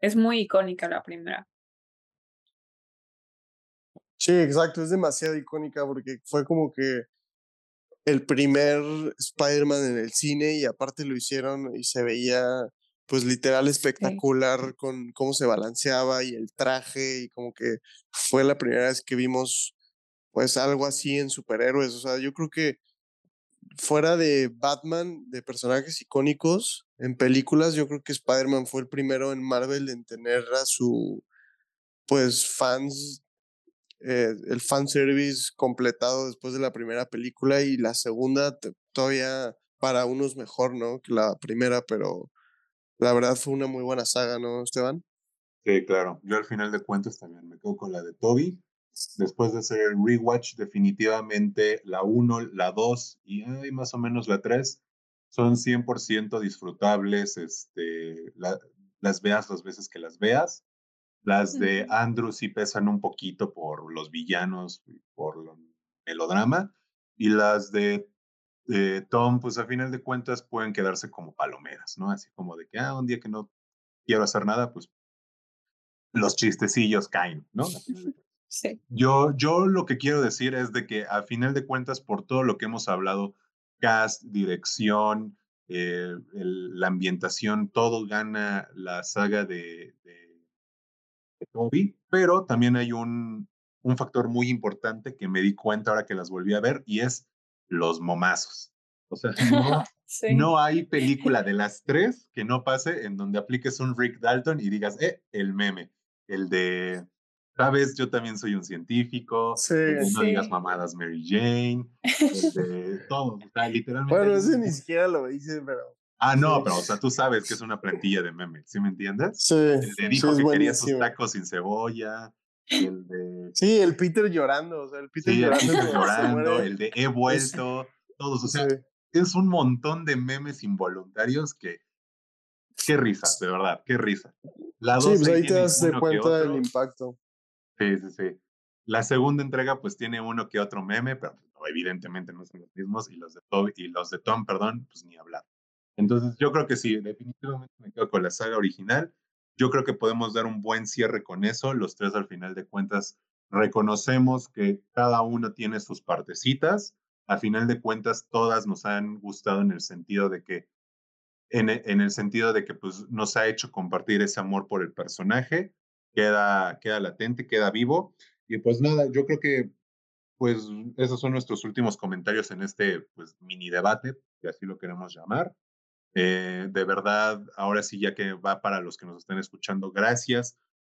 Es muy icónica la primera. Sí, exacto, es demasiado icónica porque fue como que el primer Spider-Man en el cine y aparte lo hicieron y se veía pues literal espectacular con cómo se balanceaba y el traje y como que fue la primera vez que vimos pues algo así en superhéroes, o sea, yo creo que fuera de Batman, de personajes icónicos en películas, yo creo que Spider-Man fue el primero en Marvel en tener a su, pues, fans eh, el fanservice completado después de la primera película y la segunda todavía para unos mejor, ¿no? Que la primera, pero la verdad fue una muy buena saga, ¿no, Esteban? Sí, claro. Yo al final de cuentas también me quedo con la de Toby. Después de hacer el rewatch, definitivamente la 1, la 2 y más o menos la 3 son 100% disfrutables. Este, las veas las veces que las veas. Las de Andrew sí pesan un poquito por los villanos, por el melodrama. Y las de Tom, pues a final de cuentas pueden quedarse como palomeras, ¿no? Así como de que, ah, un día que no quiero hacer nada, pues los chistecillos caen, ¿no? Sí. Yo, yo lo que quiero decir es de que a final de cuentas, por todo lo que hemos hablado, cast, dirección, eh, la ambientación, todo gana la saga de, de, Toby, pero también hay un, un factor muy importante que me di cuenta ahora que las volví a ver y es los momazos. O sea, no, no hay película de las tres que no pase en donde apliques un Rick Dalton y digas, eh, el meme el de, sabes, yo también soy un científico, sí, no digas mamadas Mary Jane, el de todo, o sea, literalmente. Bueno, ese ni siquiera lo dice, pero... Ah, no, pero o sea, tú sabes que es una plantilla de memes, ¿sí me entiendes? Sí. El de dijo que quería sus tacos sin cebolla, el de... Sí, el Peter llorando, o sea, el Peter sí, llorando. El Peter llorando, el de he vuelto, todos, o sea, es un montón de memes involuntarios que qué risa, de verdad, qué risa. La sí, pues ahí te das cuenta del impacto. Sí, sí, sí. La segunda entrega pues tiene uno que otro meme, pero pues, evidentemente no son los mismos y los de Tom, y los de Tom, perdón, pues ni hablar. Entonces yo creo que sí, definitivamente me quedo con la saga original. Yo creo que podemos dar un buen cierre con eso. Los tres al final de cuentas reconocemos que cada uno tiene sus partecitas. Al final de cuentas todas nos han gustado en el sentido de que en, en, el sentido de que pues, nos ha hecho compartir ese amor por el personaje, queda, queda latente, queda vivo. Y pues nada, yo creo que pues esos son nuestros últimos comentarios en este pues, mini debate, que así lo queremos llamar. Eh, de verdad, ahora sí, ya que va para los que nos están escuchando, gracias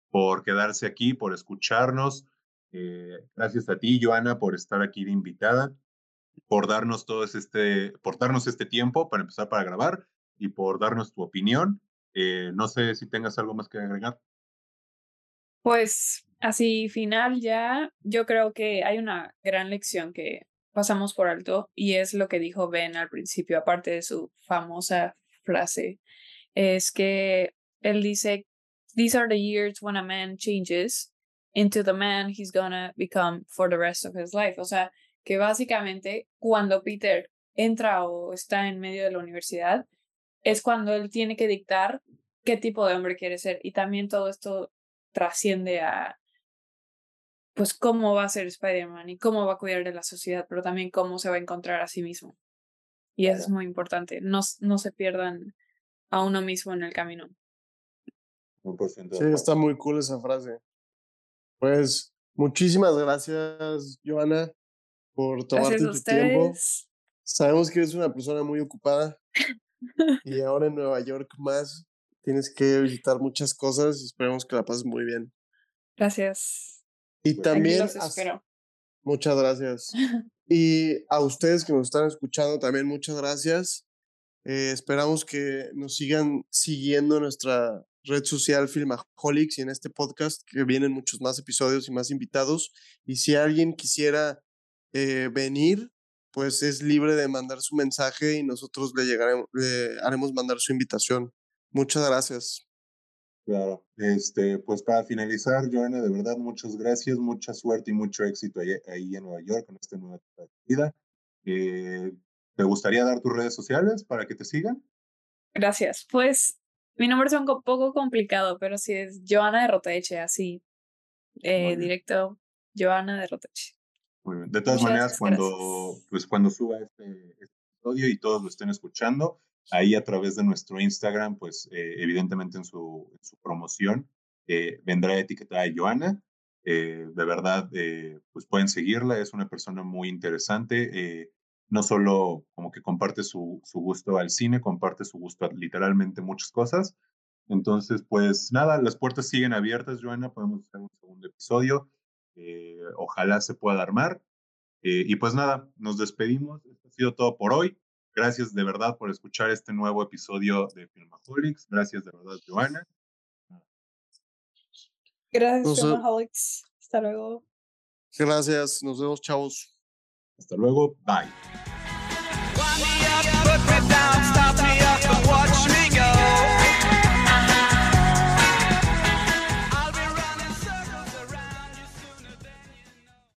por quedarse aquí, por escucharnos. Eh, gracias a ti, Joana, por estar aquí de invitada, por darnos todo este, por darnos este tiempo para empezar para grabar y por darnos tu opinión. Eh, no sé si tengas algo más que agregar. Pues así final ya, yo creo que hay una gran lección que pasamos por alto y es lo que dijo Ben al principio, aparte de su famosa frase, es que él dice, these are the years when a man changes into the man he's gonna become for the rest of his life. O sea, que básicamente cuando Peter entra o está en medio de la universidad, es cuando él tiene que dictar qué tipo de hombre quiere ser. Y también todo esto trasciende a, pues, cómo va a ser Spider-Man y cómo va a cuidar de la sociedad, pero también cómo se va a encontrar a sí mismo. Y eso es muy importante. No, no se pierdan a uno mismo en el camino. Sí, está muy cool esa frase. Pues muchísimas gracias, Joana, por tomarte tu tiempo. Sabemos que eres una persona muy ocupada. y ahora en Nueva York más tienes que visitar muchas cosas y esperemos que la pases muy bien. Gracias. Y pues también... Muchas gracias. y a ustedes que nos están escuchando también muchas gracias. Eh, esperamos que nos sigan siguiendo en nuestra red social Filmaholics y en este podcast que vienen muchos más episodios y más invitados. Y si alguien quisiera eh, venir, pues es libre de mandar su mensaje y nosotros le, llegaremos, le haremos mandar su invitación. Muchas gracias. Claro, este, pues para finalizar, Joana, de verdad, muchas gracias, mucha suerte y mucho éxito ahí, en Nueva York con esta nueva vida. Eh, ¿Te gustaría dar tus redes sociales para que te sigan? Gracias. Pues mi nombre es un poco complicado, pero si es Joana de Roteche, así, eh, directo, Joana de Roteche. De todas maneras, cuando, pues, cuando suba este, este, episodio y todos lo estén escuchando, ahí a través de nuestro Instagram, pues eh, evidentemente en su, su promoción eh, vendrá etiquetada Joana. Eh, de verdad, pues pueden seguirla, es una persona muy interesante. no solo como que comparte su, su gusto al cine, comparte su gusto a literalmente muchas cosas. Entonces, pues nada, las puertas siguen abiertas, Joana, podemos hacer un segundo episodio Eh, ojalá se pueda armar. Eh, y pues nada, nos despedimos. Esto ha sido todo por hoy. Gracias de verdad por escuchar este nuevo episodio de Filmaholics. Gracias de verdad, Joana. Gracias. Filmaholics. Hasta luego. Gracias. Nos vemos, chavos. Hasta luego. Bye.